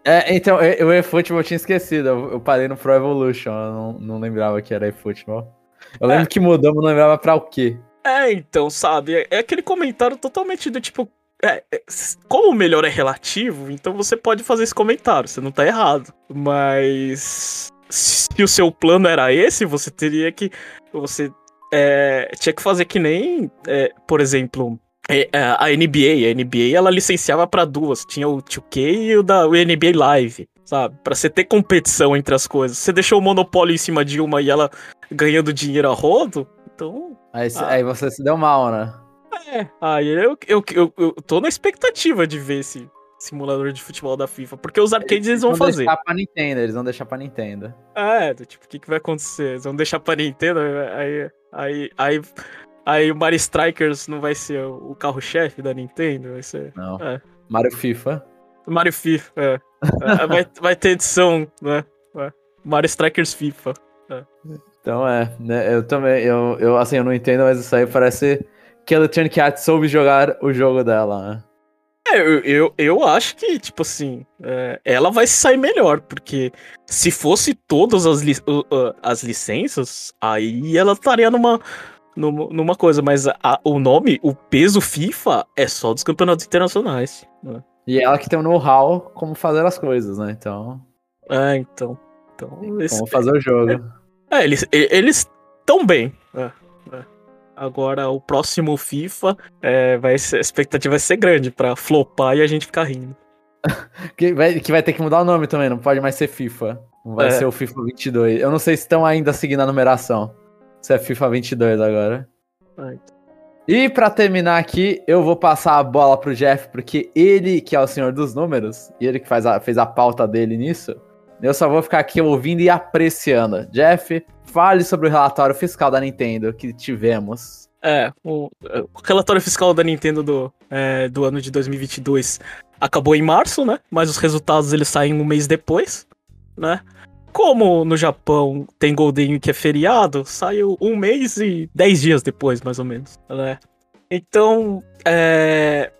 É, então, o eFootball eu tinha esquecido, eu parei no Pro Evolution, eu não, não lembrava que era eFootball. Eu lembro é. que mudou, mas não lembrava pra o quê. É, então, sabe, é, é aquele comentário totalmente do tipo, é, é, como o melhor é relativo, então você pode fazer esse comentário, você não tá errado. Mas se o seu plano era esse, você teria que. Você é, tinha que fazer que nem, é, por exemplo, é, é, a NBA. A NBA ela licenciava para duas: tinha o 2K e o da o NBA Live, sabe? Pra você ter competição entre as coisas. Você deixou o monopólio em cima de uma e ela ganhando dinheiro a rodo, então. Aí, ah, aí você se deu mal, né? É, aí eu, eu, eu, eu tô na expectativa de ver esse simulador de futebol da FIFA, porque os arcades eles, vão, fazer. Eles vão deixar pra Nintendo, eles vão deixar pra Nintendo. É, tipo, o que, que vai acontecer? Eles vão deixar pra Nintendo, aí, aí, aí, aí o Mario Strikers não vai ser o carro-chefe da Nintendo, vai ser... Não, é. Mario FIFA. Mario FIFA, é. é vai, [laughs] vai ter edição, né? É. Mario Strikers FIFA. É. Então é, né, eu também, eu, eu, assim, eu não entendo, mas isso aí parece que a Electronic Arts soube jogar o jogo dela, né? É, eu, eu, eu acho que, tipo assim, é, ela vai sair melhor, porque se fosse todas as, li uh, uh, as licenças, aí ela estaria numa, numa, numa coisa, mas a, o nome, o peso FIFA é só dos campeonatos internacionais. Né? E ela que tem o know-how como fazer as coisas, né? Então. É, então. então como fazer o jogo. É, eles eles estão bem. É, é. Agora o próximo FIFA é, vai ser, a expectativa vai ser grande pra flopar e a gente ficar rindo. [laughs] que, vai, que vai ter que mudar o nome também, não pode mais ser FIFA. Vai é. ser o FIFA 22. Eu não sei se estão ainda seguindo a numeração. Se é FIFA 22 agora. E para terminar aqui, eu vou passar a bola pro Jeff, porque ele que é o senhor dos números, e ele que faz a, fez a pauta dele nisso, eu só vou ficar aqui ouvindo e apreciando. Jeff, fale sobre o relatório fiscal da Nintendo que tivemos. É, o, o relatório fiscal da Nintendo do, é, do ano de 2022 acabou em março, né? Mas os resultados eles saem um mês depois, né? Como no Japão tem Golden que é feriado, saiu um mês e dez dias depois, mais ou menos, né? Então, é...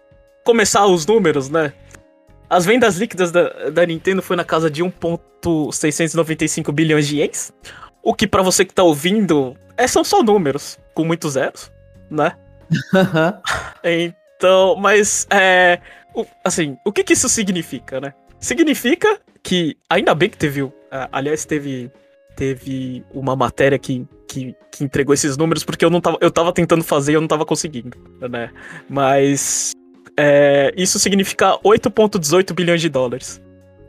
começar os números, né? As vendas líquidas da, da Nintendo foi na casa de 1.695 bilhões de ienes. O que para você que tá ouvindo, é, são só números, com muitos zeros, né? então, mas, é, assim, o que que isso significa, né? Significa que, ainda bem que teve Uh, aliás, teve, teve uma matéria que, que, que, entregou esses números, porque eu não tava, eu tava tentando fazer e eu não tava conseguindo, né? Mas é, isso significa 8,18 bilhões de dólares,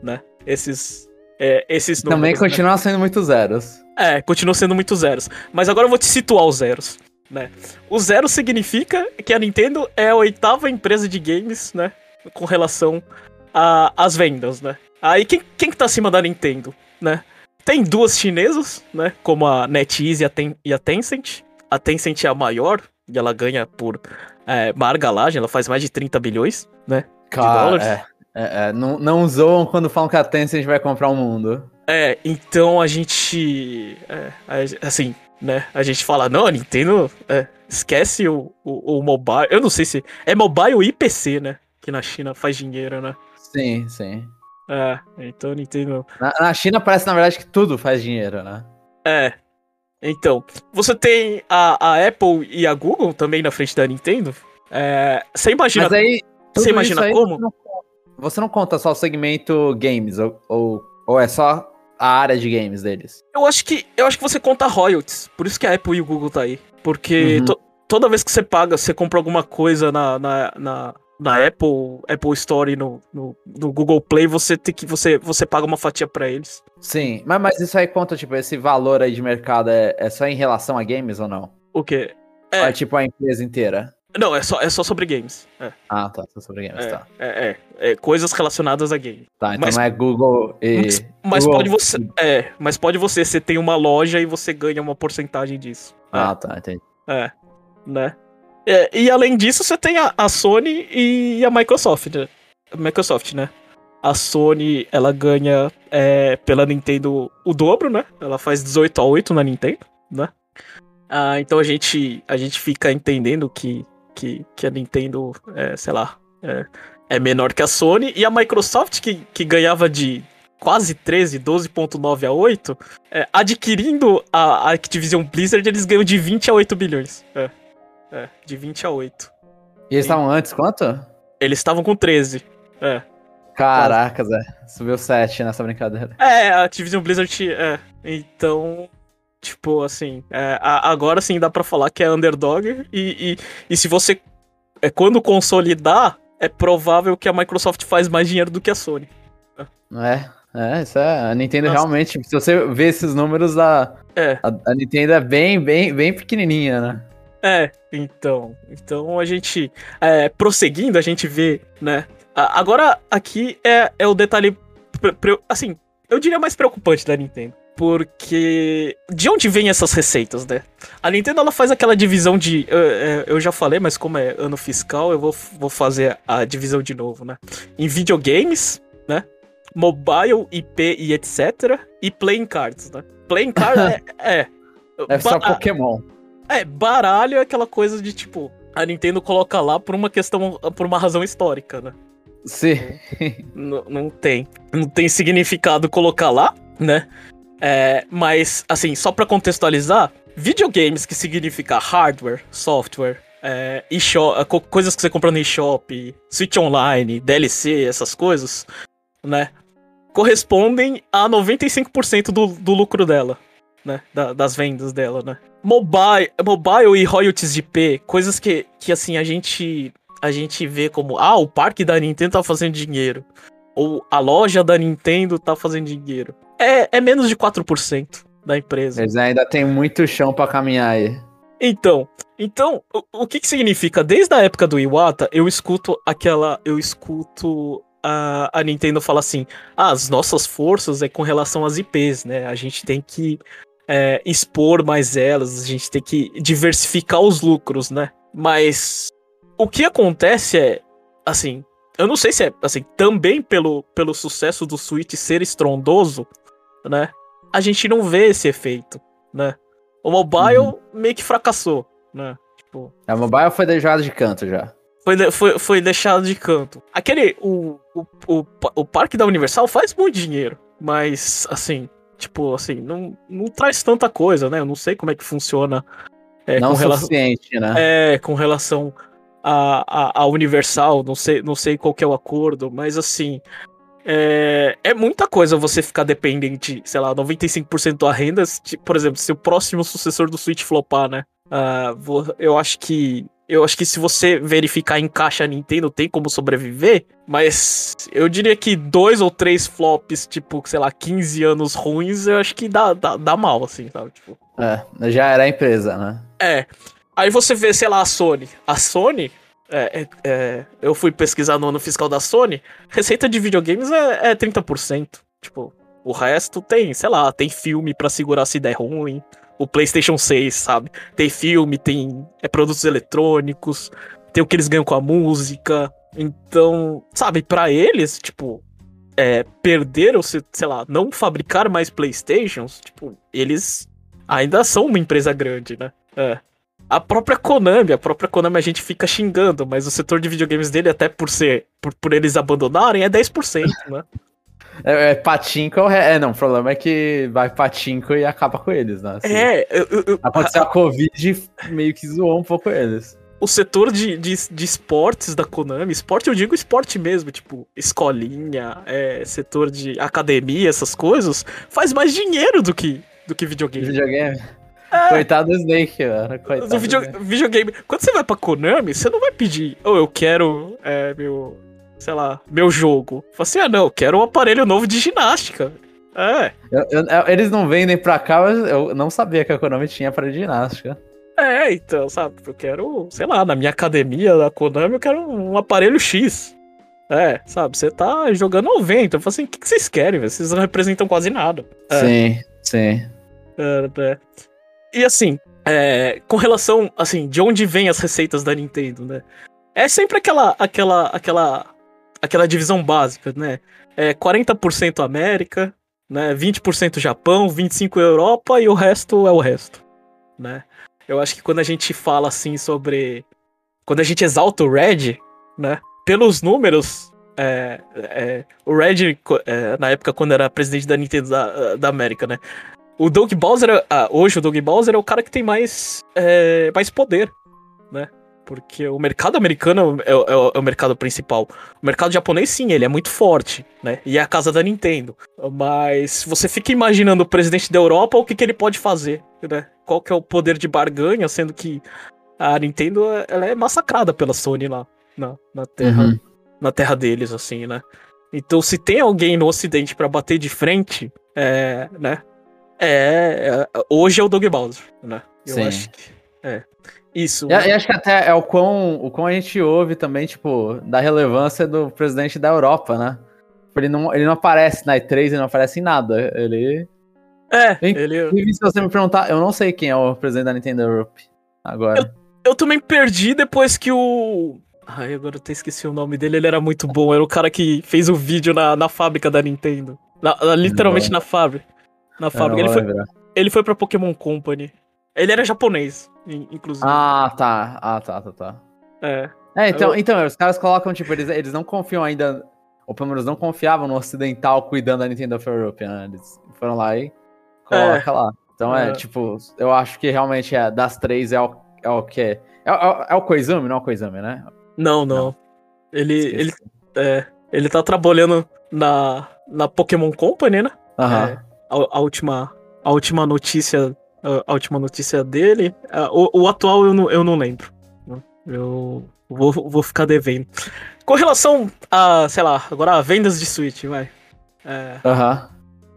né? Esses, é, esses números. Também né? continua né? sendo muitos zeros. É, continua sendo muitos zeros. Mas agora eu vou te situar os zeros, né? O zero significa que a Nintendo é a oitava empresa de games, né? Com relação às vendas, né? Aí quem, quem que tá acima da Nintendo? né? Tem duas chinesas, né? Como a NetEase e a, Ten e a Tencent. A Tencent é a maior e ela ganha por é, margalagem, ela faz mais de 30 bilhões, né? Cara, de dólares. É, é, é, não, não zoam quando falam que a Tencent vai comprar o mundo. É, então a gente. É, assim, né? A gente fala, não, a Nintendo é, esquece o, o, o, mobile. Eu não sei se. É mobile e PC, né? Que na China faz dinheiro, né? Sim, sim. É, então Nintendo. Na, na China parece, na verdade, que tudo faz dinheiro, né? É. Então, você tem a, a Apple e a Google também na frente da Nintendo. É, você imagina. Mas aí, você imagina como? Não, você não, conta só o segmento games, ou, ou, ou, é só a área de games deles? Eu acho que eu acho que você conta royalties. Por isso que a Apple e o Google tá aí. Porque uhum. to, toda vez que você paga, você compra alguma coisa na, na, na na Apple, Apple Store no, no, no, Google Play, você tem que você, você paga uma fatia para eles. Sim, mas, mas isso aí conta, tipo, esse valor aí de mercado é, é só em relação a games ou não? O quê? É, é tipo a empresa inteira. Não, é só, é só sobre games. É. Ah, tá, só sobre games, é, tá. É, é, é, coisas relacionadas a games. Tá, então mas, não é Google e. Mas, mas Google... pode você. É, mas pode você, você tem uma loja e você ganha uma porcentagem disso. Ah, tá, entendi. É, né? É, e além disso, você tem a, a Sony e a Microsoft, né? Microsoft, né? A Sony, ela ganha é, pela Nintendo o dobro, né? Ela faz 18 a 8 na Nintendo, né? Ah, então a gente, a gente fica entendendo que, que, que a Nintendo, é, sei lá, é, é menor que a Sony. E a Microsoft, que, que ganhava de quase 13, 12.9 a 8, é, adquirindo a, a Activision Blizzard, eles ganham de 20 a 8 bilhões. É. É, de 20 a 8. E eles estavam antes quanto? Eles estavam com 13. É. Caraca, Zé. Subiu 7 nessa brincadeira. É, a Activision Blizzard. É. Então. Tipo, assim. É, agora sim dá pra falar que é underdog. E, e, e se você. É, quando consolidar, é provável que a Microsoft faz mais dinheiro do que a Sony. É. É, isso é. A Nintendo Nossa. realmente. Se você ver esses números, a, é. a, a Nintendo é bem, bem, bem pequenininha, né? É, então. Então a gente. É, prosseguindo, a gente vê, né? Agora, aqui é, é o detalhe. Assim, eu diria mais preocupante da Nintendo. Porque. De onde vêm essas receitas, né? A Nintendo ela faz aquela divisão de. Eu, é, eu já falei, mas como é ano fiscal, eu vou, vou fazer a divisão de novo, né? Em videogames, né? Mobile, IP e etc. E playing cards, né? Playing card é. [laughs] é é só Pokémon. É, baralho é aquela coisa de tipo, a Nintendo coloca lá por uma questão, por uma razão histórica, né? Sim. Não, não tem. Não tem significado colocar lá, né? É, mas, assim, só pra contextualizar, videogames que significa hardware, software, é, e-shop, coisas que você compra no eShop, Switch Online, DLC, essas coisas, né? Correspondem a 95% do, do lucro dela, né? Da, das vendas dela, né? Mobile, mobile e royalties de P, coisas que, que assim, a gente, a gente vê como, ah, o parque da Nintendo tá fazendo dinheiro. Ou a loja da Nintendo tá fazendo dinheiro. É, é menos de 4% da empresa. Eles ainda tem muito chão para caminhar aí. Então, então, o, o, que que significa? Desde a época do Iwata, eu escuto aquela, eu escuto a, a Nintendo falar assim: ah, as nossas forças é com relação às IPs, né? A gente tem que é, expor mais elas, a gente tem que diversificar os lucros, né? Mas o que acontece é, assim, eu não sei se é assim, também pelo, pelo sucesso do Switch ser estrondoso, né? A gente não vê esse efeito, né? O mobile uhum. meio que fracassou, né? Tipo, a mobile foi deixado de canto já. Foi, foi, foi deixado de canto. Aquele. O, o, o, o parque da Universal faz muito dinheiro, mas, assim. Tipo, assim, não, não traz tanta coisa, né? Eu não sei como é que funciona. É, não com suficiente, relação, né? É, com relação a, a, a, Universal, não sei, não sei qual é o acordo, mas assim. É, é muita coisa você ficar dependente, sei lá, 95% da renda. Por exemplo, se o próximo sucessor do Switch flopar, né? Uh, eu acho que. Eu acho que se você verificar em caixa Nintendo, tem como sobreviver. Mas eu diria que dois ou três flops, tipo, sei lá, 15 anos ruins, eu acho que dá, dá, dá mal, assim, sabe? Tipo, é, já era a empresa, né? É. Aí você vê, sei lá, a Sony. A Sony, é, é, é, eu fui pesquisar no ano fiscal da Sony, receita de videogames é, é 30%. Tipo, o resto tem, sei lá, tem filme para segurar se der ruim. O PlayStation 6, sabe? Tem filme, tem é, produtos eletrônicos, tem o que eles ganham com a música. Então, sabe, para eles, tipo, é, perder ou, sei lá, não fabricar mais PlayStations, tipo, eles ainda são uma empresa grande, né? É. A própria Konami, a própria Konami a gente fica xingando, mas o setor de videogames dele, até por ser, por, por eles abandonarem, é 10%, [laughs] né? É, é patinco, é, é, não, o problema é que vai patinco e acaba com eles, né? Assim, é, eu, eu, aconteceu a, a Covid meio que zoou um pouco eles. O setor de, de, de esportes da Konami, esporte eu digo esporte mesmo, tipo, escolinha, é, setor de academia, essas coisas, faz mais dinheiro do que, do que videogame. Videogame? É. Coitado do Snake, mano. Coitado do video, videogame. Quando você vai pra Konami, você não vai pedir, ou oh, eu quero é, meu, sei lá, meu jogo. Fala assim, ah não, eu quero um aparelho novo de ginástica. É. Eu, eu, eles não vendem pra cá, mas eu não sabia que a Konami tinha aparelho de ginástica. É, então, sabe, eu quero, sei lá, na minha academia da Konami eu quero um aparelho X. É, sabe, você tá jogando 90. Eu falo assim, o que, que vocês querem? Vocês não representam quase nada. É. Sim, sim. É, é. E assim, é, com relação, assim, de onde vem as receitas da Nintendo, né? É sempre aquela, aquela, aquela, aquela divisão básica, né? É 40% América, né? 20% Japão, 25% Europa e o resto é o resto, né? Eu acho que quando a gente fala assim sobre, quando a gente exalta o Red, né? Pelos números, é, é, o Red, é, na época quando era presidente da Nintendo da, da América, né? O Doug Bowser, ah, hoje o Doug Bowser é o cara que tem mais, é, mais poder, né? Porque o mercado americano é, é, é, o mercado principal. O mercado japonês, sim, ele é muito forte, né? E é a casa da Nintendo. Mas você fica imaginando o presidente da Europa, o que, que ele pode fazer, né? Qual que é o poder de barganha, sendo que a Nintendo ela é massacrada pela Sony lá na, na terra uhum. na terra deles, assim, né? Então, se tem alguém no Ocidente para bater de frente, é, né? É, é, hoje é o Doug Bowser, né? Eu Sim. acho que. É. Isso. E, acho que até é o quão, o quão a gente ouve também, tipo, da relevância do presidente da Europa, né? Ele não, ele não aparece na E3, ele não aparece em nada. Ele. É, ele. se você me perguntar, eu não sei quem é o presidente da Nintendo Europe agora. Eu, eu também perdi depois que o. Ai, agora eu até esqueci o nome dele, ele era muito bom. Era o cara que fez o vídeo na, na fábrica da Nintendo. Na, na, literalmente na fábrica na fábrica. Ele foi, ele foi pra Pokémon Company. Ele era japonês, inclusive. Ah, tá. Ah, tá, tá, tá. É. É, então, eu... então os caras colocam, tipo, eles, eles não confiam ainda. Ou pelo menos não confiavam no ocidental cuidando da Nintendo of Europe, né? Eles foram lá e coloca é. lá. Então é. é. tipo, eu acho que realmente é das três é o, é o que? É, é, é o Koizumi, não é o Koizumi, né? Não, não. não. Ele, ele, é, ele tá trabalhando na, na Pokémon Company, né? Aham. A, a, última, a última notícia a, última notícia dele. O, o, atual eu não, eu não lembro. Né? Eu vou, vou ficar devendo. Com relação a, sei lá, agora a vendas de Switch, vai. É.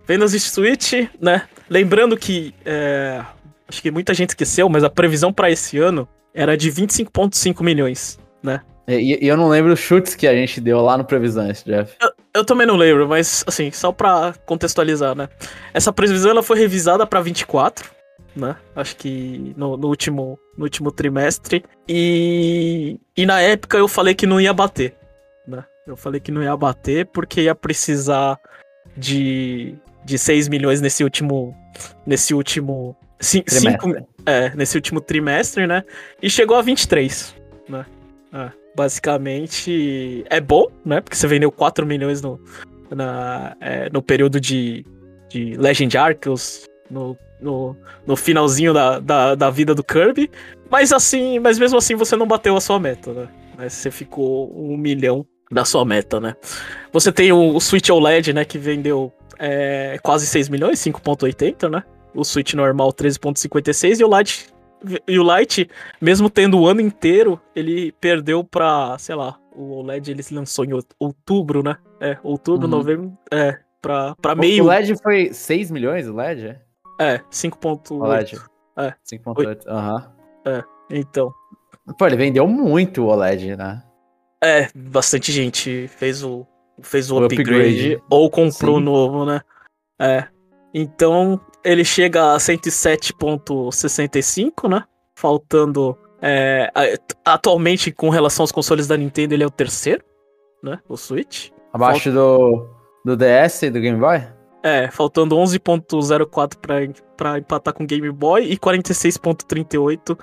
Vendas de Switch, né? Lembrando que. É, acho que muita gente esqueceu, mas a previsão para esse ano era de 25,5 milhões, né? E, e, eu não lembro os chutes que a gente deu lá no Previsões, Jeff. Eu, eu, também não lembro, mas assim, só pra contextualizar, né? Essa previsão ela foi revisada pra 24, né? Acho que no, no, último, no último trimestre. E, e na época eu falei que não ia bater, né? Eu falei que não ia bater porque ia precisar de, de 6 milhões nesse último. Nesse último. Cinco, é, nesse último trimestre, né? E chegou a 23, né? É, basicamente é bom, né? Porque você vendeu 4 milhões no, na, é, no período de, de Legend Arceus, no no, no finalzinho da, da, da, vida do Kirby. Mas assim, mas mesmo assim você não bateu a sua meta, né? Você ficou um milhão da sua meta, né? Você tem o, o Switch OLED, né? Que vendeu é, quase 6 milhões, 5.80, né? O Switch normal 13.56 e o Lite e o Lite, mesmo tendo o ano inteiro, ele perdeu pra, sei lá, o OLED ele se lançou em outubro, né? É, outubro, uhum. novembro, é, pra, pra meio. O LED foi 6 milhões, o LED? É, 5.8. É. 5.8, aham. É, então. Pô, ele vendeu muito o OLED, né? É, bastante gente fez o, fez o, o upgrade, upgrade, ou comprou Sim. novo, né? É. Então, ele chega a 107.65, né? Faltando. É, atualmente, com relação aos consoles da Nintendo, ele é o terceiro, né? O Switch. Abaixo Falta... do, do DS e do Game Boy? É, faltando 11.04 para empatar com o Game Boy e 46.38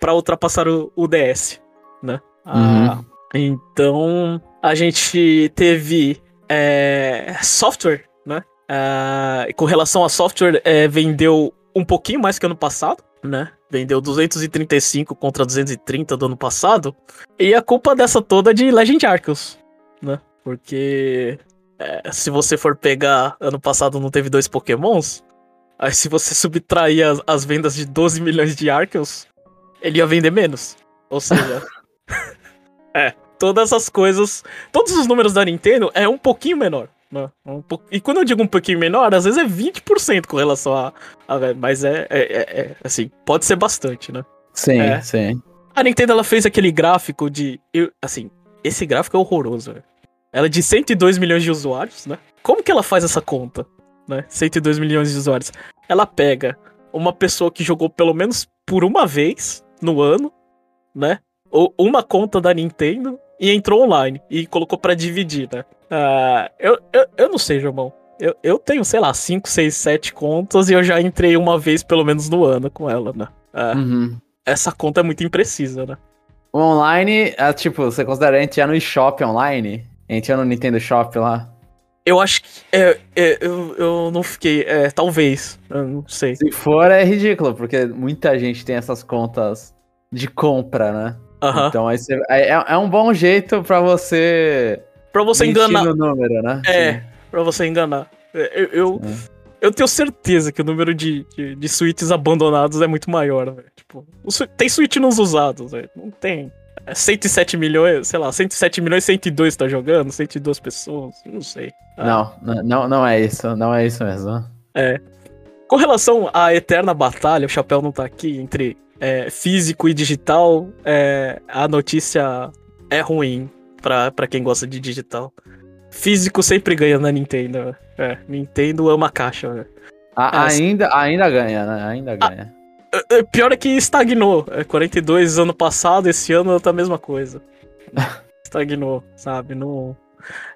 para ultrapassar o, o, DS, né? Uhum. Ah, então, a gente teve é, software, né? Ah, com relação a software, é, vendeu um pouquinho mais que ano passado, né? Vendeu 235 contra 230 do ano passado. E a culpa dessa toda é de Legend Arceus, né? Porque é, se você for pegar, ano passado não teve dois pokémons, aí se você [laughs] subtrair as, as vendas de 12 milhões de Arceus, ele ia vender menos. Ou seja, [laughs] [laughs] é, todas essas coisas, todos os números da Nintendo é um pouquinho menor. Né? Um. E quando eu digo um pouquinho menor, às vezes é 20% com relação a, a mas é, é, é, é, assim, pode ser bastante, né? Sim, é. sim. A Nintendo ela fez aquele gráfico de, eu, assim, esse gráfico é horroroso, velho. Ela é de 102 milhões de usuários, né? Como que ela faz essa conta? Né? 102 milhões de usuários. Ela pega uma pessoa que jogou pelo menos por uma vez no ano, né? Ou uma conta da Nintendo e entrou online e colocou para dividir, né? Uh, eu, eu, eu não sei, João. Eu, eu tenho, sei lá, 5, 6, 7 contas e eu já entrei uma vez pelo menos no ano com ela, né? Uh, uhum. Essa conta é muito imprecisa, né? O online, é, tipo, você considera entrar no eShop online? Entrou no Nintendo Shop lá. Eu acho que. É, é, eu, eu não fiquei. É, talvez. Eu não sei. Se for, é ridículo, porque muita gente tem essas contas de compra, né? Uhum. Então aí você, é, é um bom jeito para você. Pra você enganar. o número, né? É, Sim. pra você enganar. É, eu, eu, eu, tenho certeza que o número de, de, de suítes abandonados é muito maior, velho. Tipo, tem suíte nos usados, velho. Não tem. 107 milhões, sei lá, 107 milhões e 102 tá jogando, 102 pessoas, não sei. Ah. Não, não, não é isso, não é isso mesmo. É. Com relação à eterna batalha, o Chapéu não tá aqui, entre é, físico e digital, é, a notícia é ruim pra, pra quem gosta de digital. Físico sempre ganha na Nintendo. É, Nintendo ama caixa. A, ainda, ainda ganha, né? Ainda ganha. É, é, pior é que estagnou. É 42 ano passado, esse ano tá a mesma coisa. [laughs] Estagnou, sabe? Não.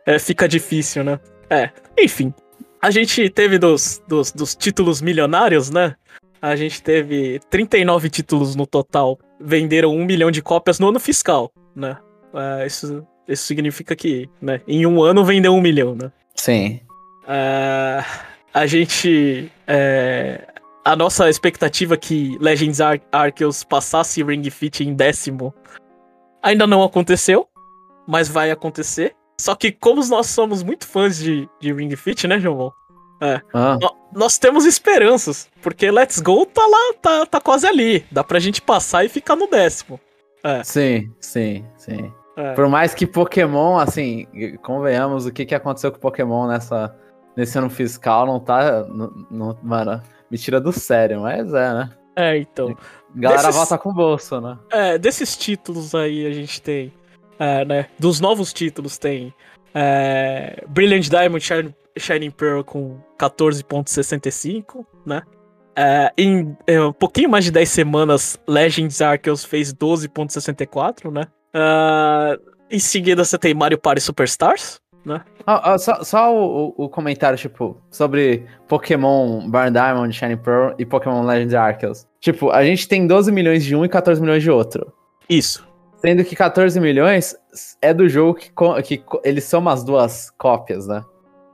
É, fica difícil, né? É, enfim. A gente teve dos, dos, dos títulos milionários, né? A gente teve 39 títulos no total. Venderam um milhão de cópias no ano fiscal, né? É, isso, isso significa que, né? Em um ano vendeu um milhão, né? Sim. É, a gente É, a nossa expectativa que Legends Ar Arceus passasse Ring Fit em décimo ainda não aconteceu, mas vai acontecer. Só que como nós somos muito fãs de, de Ring Fit, né, João? É. Ah. Nós temos esperanças, porque Let's Go tá lá, tá, tá quase ali. Dá pra gente passar e ficar no décimo. É. Sim, sim, sim. É. Por mais que Pokémon, assim, convenhamos, o que, que aconteceu com Pokémon nessa, nesse ano fiscal não tá. Não, mano, me tira do sério, mas é, né? É, então. Galera desses, volta com bolso, né? É, desses títulos aí a gente tem. É, né? Dos novos títulos tem. É, Brilliant Diamond Shining Pearl com 14.65, né? É, em é, um pouquinho mais de 10 semanas, Legends Arceus fez 12.64, né? Uh, em seguida você tem Mario Party Superstars, né? Ah, ah, só, só o, o, comentário, tipo, sobre Pokémon Barn Diamond, Shining Pearl e Pokémon Legends Arceus. Tipo, a gente tem 12 milhões de um e 14 milhões de outro. Isso. Sendo que 14 milhões é do jogo que, que eles são umas duas cópias, né?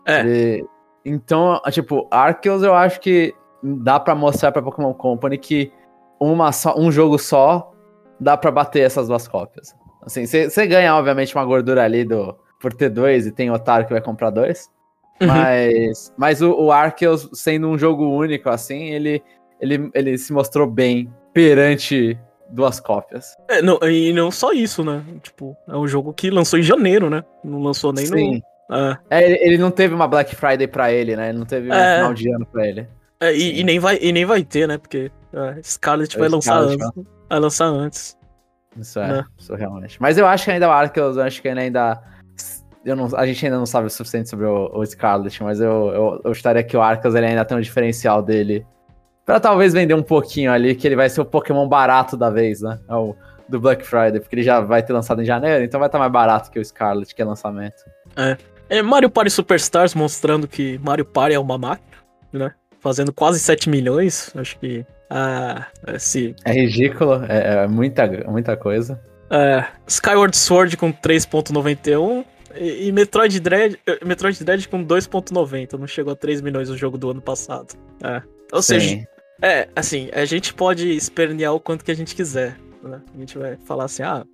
É. E, então, tipo, Arceus eu acho que dá para mostrar pra Pokémon Company que uma só, um jogo só dá para bater essas duas cópias. Assim, você ganha, obviamente, uma gordura ali do, por ter dois e tem otário que vai comprar dois. Uhum. Mas, mas o, o Arceus, sendo um jogo único, assim, ele, ele, ele se mostrou bem perante duas cópias. É, não, e não só isso, né? Tipo, é um jogo que lançou em janeiro, né? Não lançou nem Sim. no. É. é ele, ele, não teve uma Black Friday pra ele, né? Ele não teve um é. final de ano pra ele. É, e, e, nem vai, e nem vai ter, né? Porque é, Scarlet vai lançar antes. Vai lançar antes. Isso é, né? isso realmente. Mas eu acho que ainda o Arceus, eu acho que ele ainda. Eu não, a gente ainda não sabe o suficiente sobre o, o Scarlet, mas eu, eu, eu estaria que o Arceus ele ainda tem um diferencial dele. Pra talvez vender um pouquinho ali, que ele vai ser o Pokémon barato da vez, né? É o do Black Friday, porque ele já vai ter lançado em janeiro, então vai estar mais barato que o Scarlet, que é lançamento. É. É Mario Party Superstars mostrando que Mario Party é uma máquina, né? Fazendo quase 7 milhões, acho que ah, esse... É ridículo, é, é muita, muita coisa. É, Skyward Sword com 3.91 e, e Metroid, Dread, eh, Metroid Dread com 2.90. Não chegou a 3 milhões o jogo do ano passado. É. Ou Sim. seja, é, assim, a gente pode espernear o quanto que a gente quiser. Né? A gente vai falar assim, ah,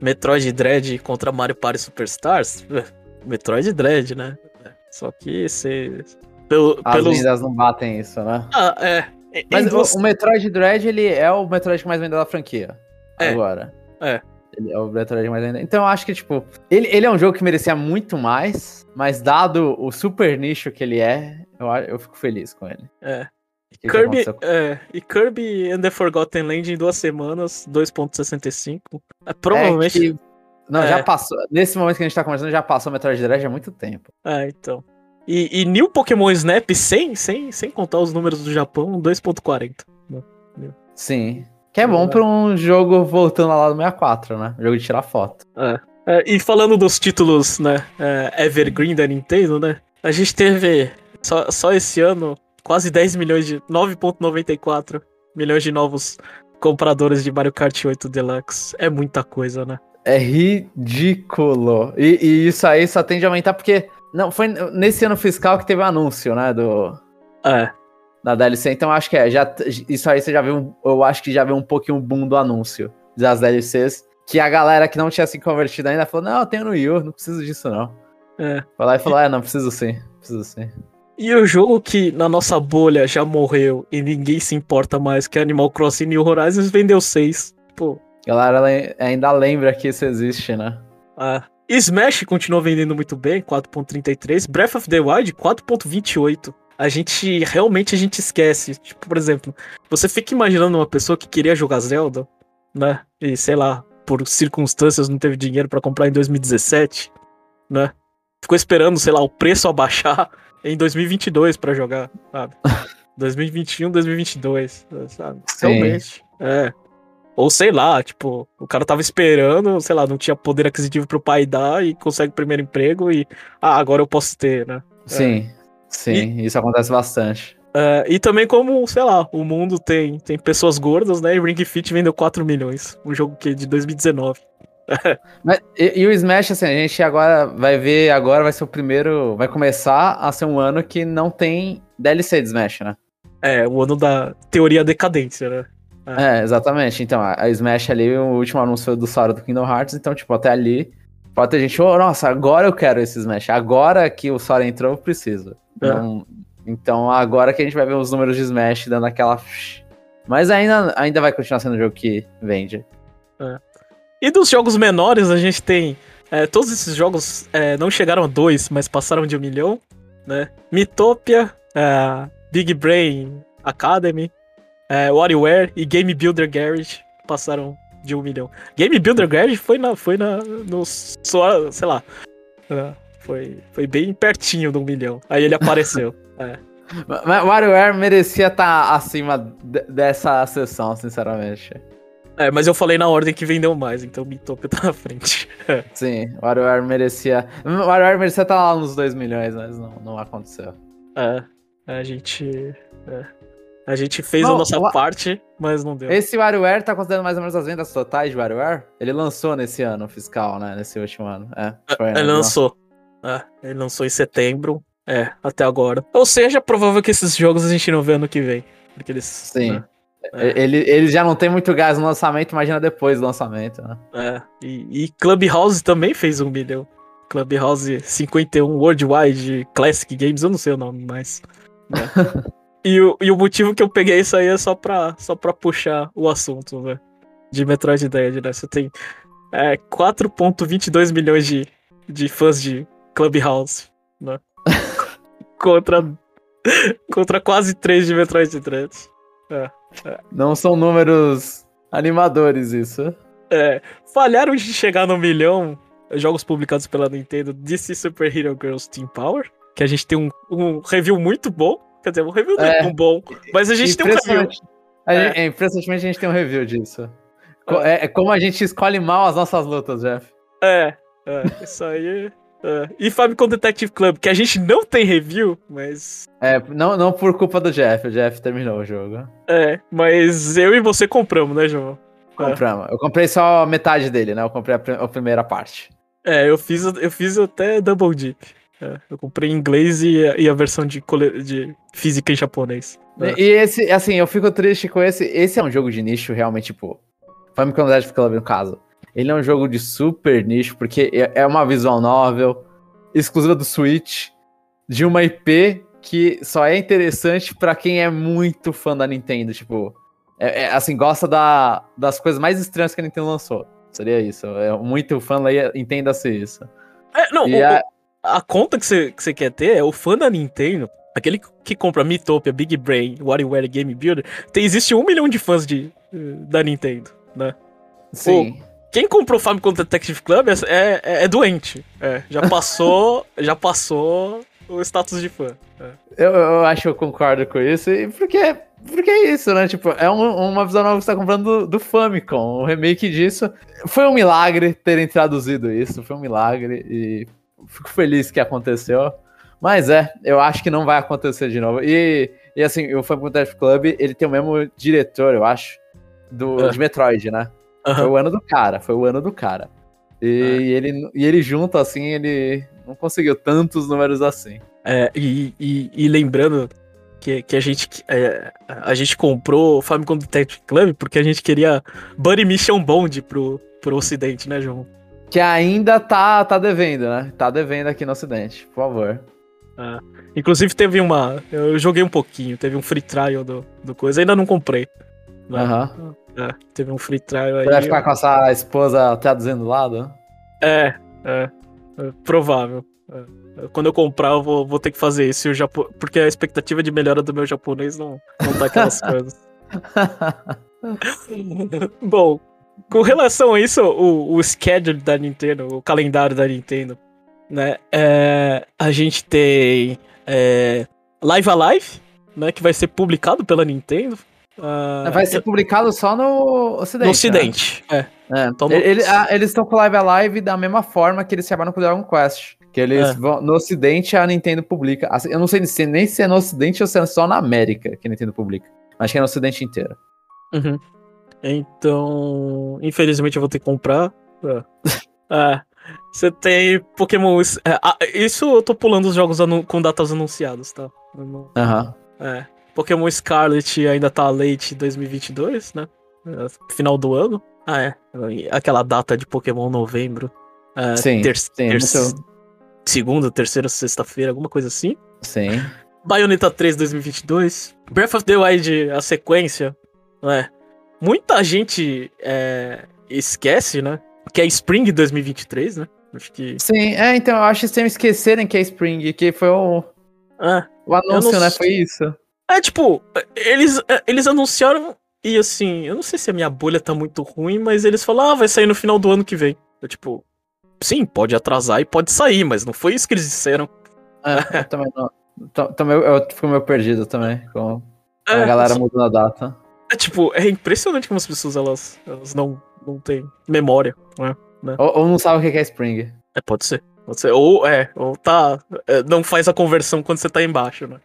Metroid Dread contra Mario Party Superstars? Metroid Dread, né? Só que você... Pelo, As pelos... vendas não batem isso, né? Ah, é. Mas duas... o, Metroid Dread, ele é o Metroid que mais vendeu da franquia. É. Agora. É. Ele é o Metroid mais vendeu. Então eu acho que, tipo, ele, ele é um jogo que merecia muito mais, mas dado o super nicho que ele é, eu, eu fico feliz com ele. É. Que Kirby, que é, e Kirby and the Forgotten Land em duas semanas, 2.65. É, provavelmente. É não, é. já passou. Nesse momento que a gente tá conversando, já passou Metroid Dread há muito tempo. É, então. E, e New Pokémon Snap sem, sem, sem contar os números do Japão, 2.40. Sim. Que é bom é. pra um jogo voltando lá do 64, né? jogo de tirar foto. É. é e falando dos títulos, né? É, Evergreen da Nintendo, né? A gente teve só, só esse ano quase 10 milhões de. 9,94 milhões de novos compradores de Mario Kart 8 Deluxe. É muita coisa, né? É ridículo. E, e isso aí só tende a aumentar porque não, foi nesse ano fiscal que teve o um anúncio, né? Do. É. Da DLC. Então acho que é. Já, isso aí você já viu. Eu acho que já viu um pouquinho o boom do anúncio das DLCs. Que a galera que não tinha se convertido ainda falou: Não, eu tenho no Yu, não preciso disso não. É. Foi lá e falou: É, não, preciso sim. Preciso sim. E o jogo que na nossa bolha já morreu e ninguém se importa mais, que é Animal Crossing New Horizons, vendeu seis. Pô. Galera ainda lembra que isso existe, né? Ah. Smash continua vendendo muito bem, 4.33. Breath of the Wild, 4.28. A gente realmente a gente esquece. Tipo, por exemplo, você fica imaginando uma pessoa que queria jogar Zelda, né? E sei lá, por circunstâncias não teve dinheiro para comprar em 2017, né? Ficou esperando, sei lá, o preço abaixar [laughs] em 2022 para jogar, sabe? [laughs] 2021, 2022, sabe? Sim. Realmente. É. Ou sei lá, tipo, o cara tava esperando, sei lá, não tinha poder aquisitivo pro pai dar e consegue o primeiro emprego e, ah, agora eu posso ter, né? Sim, é. sim, e, isso acontece bastante. É, e também como, sei lá, o mundo tem, tem pessoas gordas, né? E Ring Fit vendeu 4 milhões. Um jogo que é de 2019. [laughs] Mas, e, e, o Smash, assim, a gente agora vai ver, agora vai ser o primeiro, vai começar a ser um ano que não tem DLC de Smash, né? É, o ano da teoria decadência, né? É, exatamente. Então, a Smash ali, o último anúncio do Sora do Kingdom Hearts, então, tipo, até ali, pode ter gente, oh, nossa, agora eu quero esse Smash. Agora que o Sora entrou, eu preciso. É. Então, então, agora que a gente vai ver os números de Smash dando aquela. Mas ainda, ainda vai continuar sendo um jogo que vende. É. E dos jogos menores, a gente tem. É, todos esses jogos é, não chegaram a dois, mas passaram de um milhão, né? Mitopia, é, Big Brain Academy, é, WarioWare e Game Builder Garage passaram de um milhão. Game Builder Garage foi na, foi na, no só, sei lá, é, foi, foi bem pertinho de um milhão. Aí ele apareceu. [laughs] é. WarioWare merecia estar tá acima dessa sessão, sinceramente. É, mas eu falei na ordem que vendeu mais, então o Mitopia tá na frente. [laughs] Sim, WarioWare merecia. WarioWare merecia estar tá lá nos 2 milhões, mas não, não aconteceu. É, a gente. É. A gente fez não, a nossa o... parte, mas não deu. Esse WarioWare tá considerando mais ou menos as vendas totais de WarioWare? Ele lançou nesse ano fiscal, né? Nesse último ano. É, ele né? lançou. É, ele lançou em setembro. É, até agora. Ou seja, é provável que esses jogos a gente não vê ano que vem. Porque eles. Sim. Né? É. Ele, ele já não tem muito gás no lançamento, imagina depois do lançamento, né? É. E, e Clubhouse também fez um milhão. Clubhouse 51 Worldwide Classic Games, eu não sei o nome mais. Né? [laughs] e, o, e o motivo que eu peguei isso aí é só pra, só pra puxar o assunto, velho. De Metroid Dread, né? Você tem é, 4,22 milhões de, de fãs de Clubhouse, né? [laughs] contra, contra quase 3 de Metroid Dread. É. Não são números animadores, isso. É. Falharam de chegar no milhão jogos publicados pela Nintendo DC Super Hero Girls Team Power. Que a gente tem um, um review muito bom. Quer dizer, um review não é, é tão bom, mas a gente tem um review. É. é, impressionantemente a gente tem um review disso. É. é, como a gente escolhe mal as nossas lutas, Jeff. É, é isso aí Uh, e Famicom Detective Club, que a gente não tem review, mas. É, não, não por culpa do Jeff, o Jeff terminou o jogo. É, mas eu e você compramos, né, João? Compramos. É. Eu comprei só metade dele, né? Eu comprei a, a primeira parte. É, eu fiz, eu fiz até Double Deep. É, eu comprei em inglês e, e a versão de, de física em japonês. É. E esse, assim, eu fico triste com esse. Esse é um jogo de nicho realmente, tipo. Famicom Detective Club, no caso. Ele é um jogo de super nicho, porque é, é uma visual novel, exclusiva do Switch, de uma IP que só é interessante para quem é muito fã da Nintendo, tipo, é, é, assim, gosta da, das coisas mais estranhas que a Nintendo lançou. Seria isso. É muito fã lá entenda-se isso. É, não, o, a... a... conta que você que quer ter é o fã da Nintendo, aquele que compra Miitopia, Big Brain, WarioWare Game Builder, tem, existe um milhão de fãs de, da Nintendo, né? Sim. Quem comprou Famicom Detective Club é, é, é doente. É, já passou, [laughs] já passou o status de fã. É. Eu, eu acho que eu concordo com isso, e porque, porque é isso, né? Tipo, é um, uma visão nova que você tá comprando do, do Famicom. O remake disso. Foi um milagre terem traduzido isso, foi um milagre, e fico feliz que aconteceu. Mas é, eu acho que não vai acontecer de novo. E, e assim, o Famicom Detective Club, ele tem o mesmo diretor, eu acho, do, é. de Metroid, né? Uhum. Foi o ano do cara, foi o ano do cara. E, é. ele, e ele junto, assim, ele não conseguiu tantos números assim. É, e, e, e lembrando que, que a gente é, a gente comprou o Famicom Detective Club porque a gente queria Buddy Mission Bond pro, pro ocidente, né, João? Que ainda tá, tá devendo, né? Tá devendo aqui no ocidente, por favor. É. Inclusive teve uma... Eu joguei um pouquinho, teve um free trial do, do coisa, ainda não comprei. Né? Aham. Uhum. É, teve um free trial aí. Vai ficar com essa esposa traduzindo do lado? É, é. é provável. É. Quando eu comprar, eu vou, vou ter que fazer isso. Japo... Porque a expectativa de melhora do meu japonês não, não tá aquelas [laughs] coisas. Bom, com relação a isso, o, o schedule da Nintendo, o calendário da Nintendo, né? É, a gente tem é, Live Alive, né? Que vai ser publicado pela Nintendo. Uh, Vai ser publicado só no Ocidente. No Ocidente, né? é. é. Então, ele, a, eles estão com Live Alive da mesma forma que eles trabalham com Dragon Quest. Que eles é. vão. No Ocidente a Nintendo publica. Assim, eu não sei se, nem se é no Ocidente ou se é só na América que a Nintendo publica. Mas que é no Ocidente inteiro. Uhum. Então. Infelizmente eu vou ter que comprar. É. [laughs] é. Você tem Pokémon. É, isso eu tô pulando os jogos com datas anunciadas, tá? Aham. Uhum. É. Pokémon Scarlet ainda tá late 2022, né? É, final do ano. Ah, é. Aquela data de Pokémon novembro. É, sim, ter sim ter muito... Segunda, terceira, sexta-feira, alguma coisa assim. Sim. Bayonetta 3 2022. Breath of the Wild, a sequência. É. Muita gente é, esquece, né? Que é Spring 2023, né? Acho que. Sim, é, então eu acho que sem esquecerem que é Spring, que foi o. É. O anúncio, não... né? Foi isso. É, tipo, eles, eles anunciaram e assim, eu não sei se a minha bolha tá muito ruim, mas eles falaram, ah, vai sair no final do ano que vem. Eu, tipo, sim, pode atrasar e pode sair, mas não foi isso que eles disseram. É, [laughs] eu também não. Também eu, eu fico meio perdido também, com a é, galera mudando a data. É tipo, é impressionante como as pessoas elas, elas não, não têm memória, né? né? Ou, ou, não sabem o que é Spring. É, pode ser. Pode ser. Ou é, ou tá. É, não faz a conversão quando você tá embaixo, né?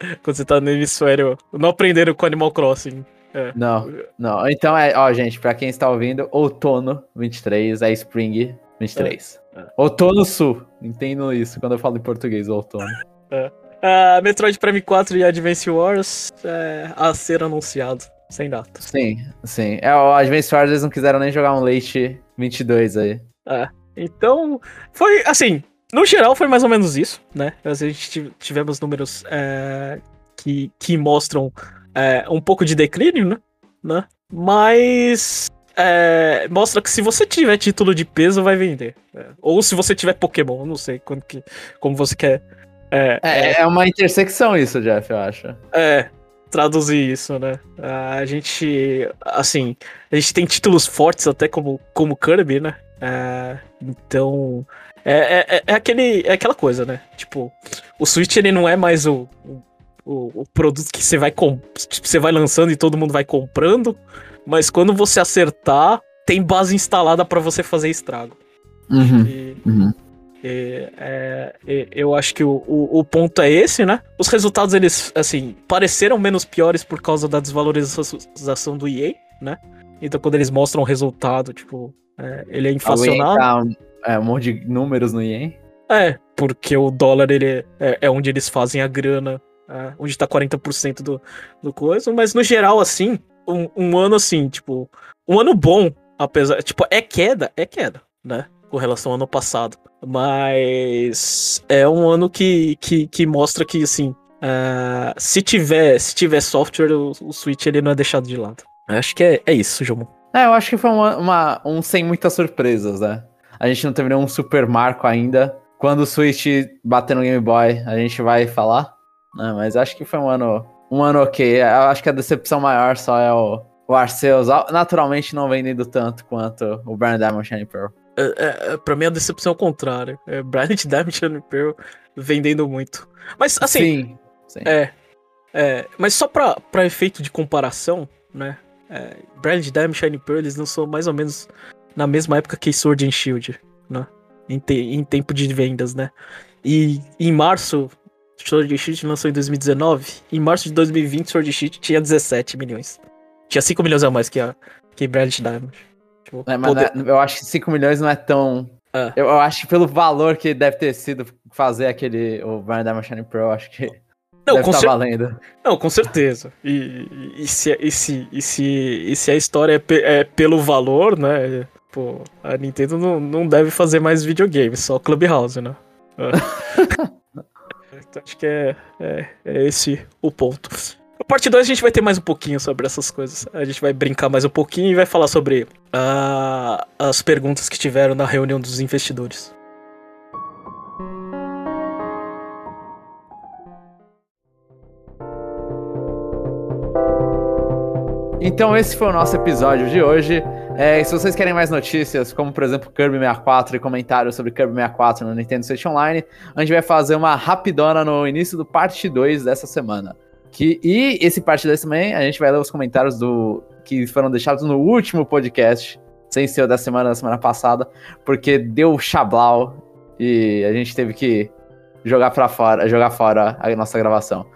É, [laughs] quando você tá no hemisfério. Não aprenderam com Animal Crossing. É. Não, não. Então é, ó, gente, pra quem está ouvindo, outono 23 é Spring 23. É, é. Outono Sul. Entendo isso quando eu falo em português, outono. É. Uh, Metroid Prime 4 e Advance Wars é, a ser anunciado, sem data. Sim, sim. É, o Advance Wars eles não quiseram nem jogar um Late 22 aí. É. Então, foi assim, no geral foi mais ou menos isso, né? A gente tivemos números é, que, que mostram é, um pouco de declínio, né? né? Mas é, mostra que se você tiver título de peso, vai vender. É. Ou se você tiver Pokémon, não sei quando que, como você quer. É, é, é, é uma intersecção isso, Jeff, eu acho. É, traduzir isso, né? A gente, assim, a gente tem títulos fortes até como, como Kirby, né? É, então, é, é, é, aquele, é aquela coisa, né? Tipo, o Switch ele não é mais o, o, o produto que você vai, você vai lançando e todo mundo vai comprando, mas quando você acertar, tem base instalada para você fazer estrago. Uhum, e, uhum. E, é, e, eu acho que o, o, o, ponto é esse, né? Os resultados, eles, assim, pareceram menos piores por causa da desvalorização do EA, né? Então, quando eles mostram o resultado, tipo, é, ele é inflacionado. Tá, é, um monte de números no ien. É, porque o dólar ele é, é onde eles fazem a grana, é, onde tá 40% do, do coisa, mas no geral, assim, um, um, ano assim, tipo, um ano bom, apesar. Tipo, é queda, é queda, né? Com relação ao ano passado. Mas é um ano que, que, que mostra que, assim, uh, se tiver se tiver software, o, o Switch ele não é deixado de lado. Acho que é, é isso, João. É, eu acho que foi uma, uma, um sem muitas surpresas, né? A gente não teve nenhum super marco ainda. Quando o Switch bater no Game Boy, a gente vai falar. Né? Mas acho que foi um ano, um ano ok. Eu acho que a decepção maior só é o, o Arceus, naturalmente não vendendo tanto quanto o Brian Diamond Shiny Pearl. É, é, é, pra mim a decepção é o contrário. É [laughs] Diamond Shiny Pearl vendendo muito. Mas assim. Sim, sim. É, é. Mas só pra, pra efeito de comparação, né? É, Brilliant Diamond Shiny Pearl eles não são mais ou menos na mesma época que Sword and Shield, né? Em, te, em tempo de vendas, né? E em março, Sword and Shield lançou em 2019. Em março de 2020, Sword and Shield tinha 17 milhões. Tinha 5 milhões a mais que a que Brilliant Diamond. Tipo, é, poder... é, eu acho que 5 milhões não é tão. É. Eu, eu, acho que pelo valor que deve ter sido fazer aquele. O Brilliant Diamond Shining Pro, acho que. Não, com tá cer... valendo. Não, com certeza. E, e, se, e, se, e, se, e se a história é, pe é pelo valor, né? Pô, a Nintendo não, não deve fazer mais videogames, só Clubhouse, né? É. [laughs] acho que é, é, é, esse o ponto. Parte 2 a gente vai ter mais um pouquinho sobre essas coisas. A gente vai brincar mais um pouquinho e vai falar sobre uh, as perguntas que tiveram na reunião dos investidores. Então esse foi o nosso episódio de hoje. É, se vocês querem mais notícias, como por exemplo Kirby 64 e comentários sobre Kirby 64 no Nintendo Switch Online, a gente vai fazer uma rapidona no início do parte 2 dessa semana. Que, e esse parte 2 também, a gente vai ler os comentários do que foram deixados no último podcast, sem ser o da semana da semana passada, porque deu chablau e a gente teve que jogar para fora, jogar fora a nossa gravação.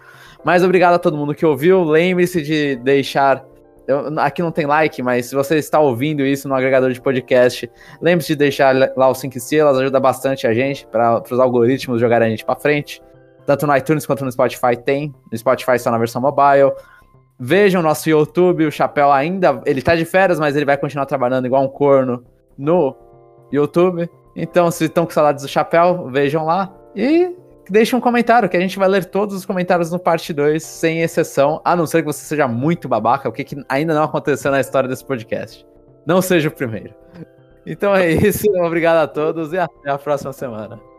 Mas obrigado a todo mundo que ouviu. Lembre-se de deixar eu, aqui não tem like, mas se você está ouvindo isso no agregador de podcast, lembre-se de deixar lá os 5 estrelas, ajuda bastante a gente para os algoritmos jogarem a gente para frente. Tanto no iTunes quanto no Spotify tem. No Spotify só na versão mobile. Vejam nosso YouTube, o Chapéu ainda. Ele tá de férias, mas ele vai continuar trabalhando igual um corno no YouTube. Então, se estão com saudades do Chapéu, vejam lá. E deixe um comentário, que a gente vai ler todos os comentários no parte 2, sem exceção, a não ser que você seja muito babaca, o que, que ainda não aconteceu na história desse podcast. Não seja o primeiro. Então é isso, [laughs] obrigado a todos e até a próxima semana.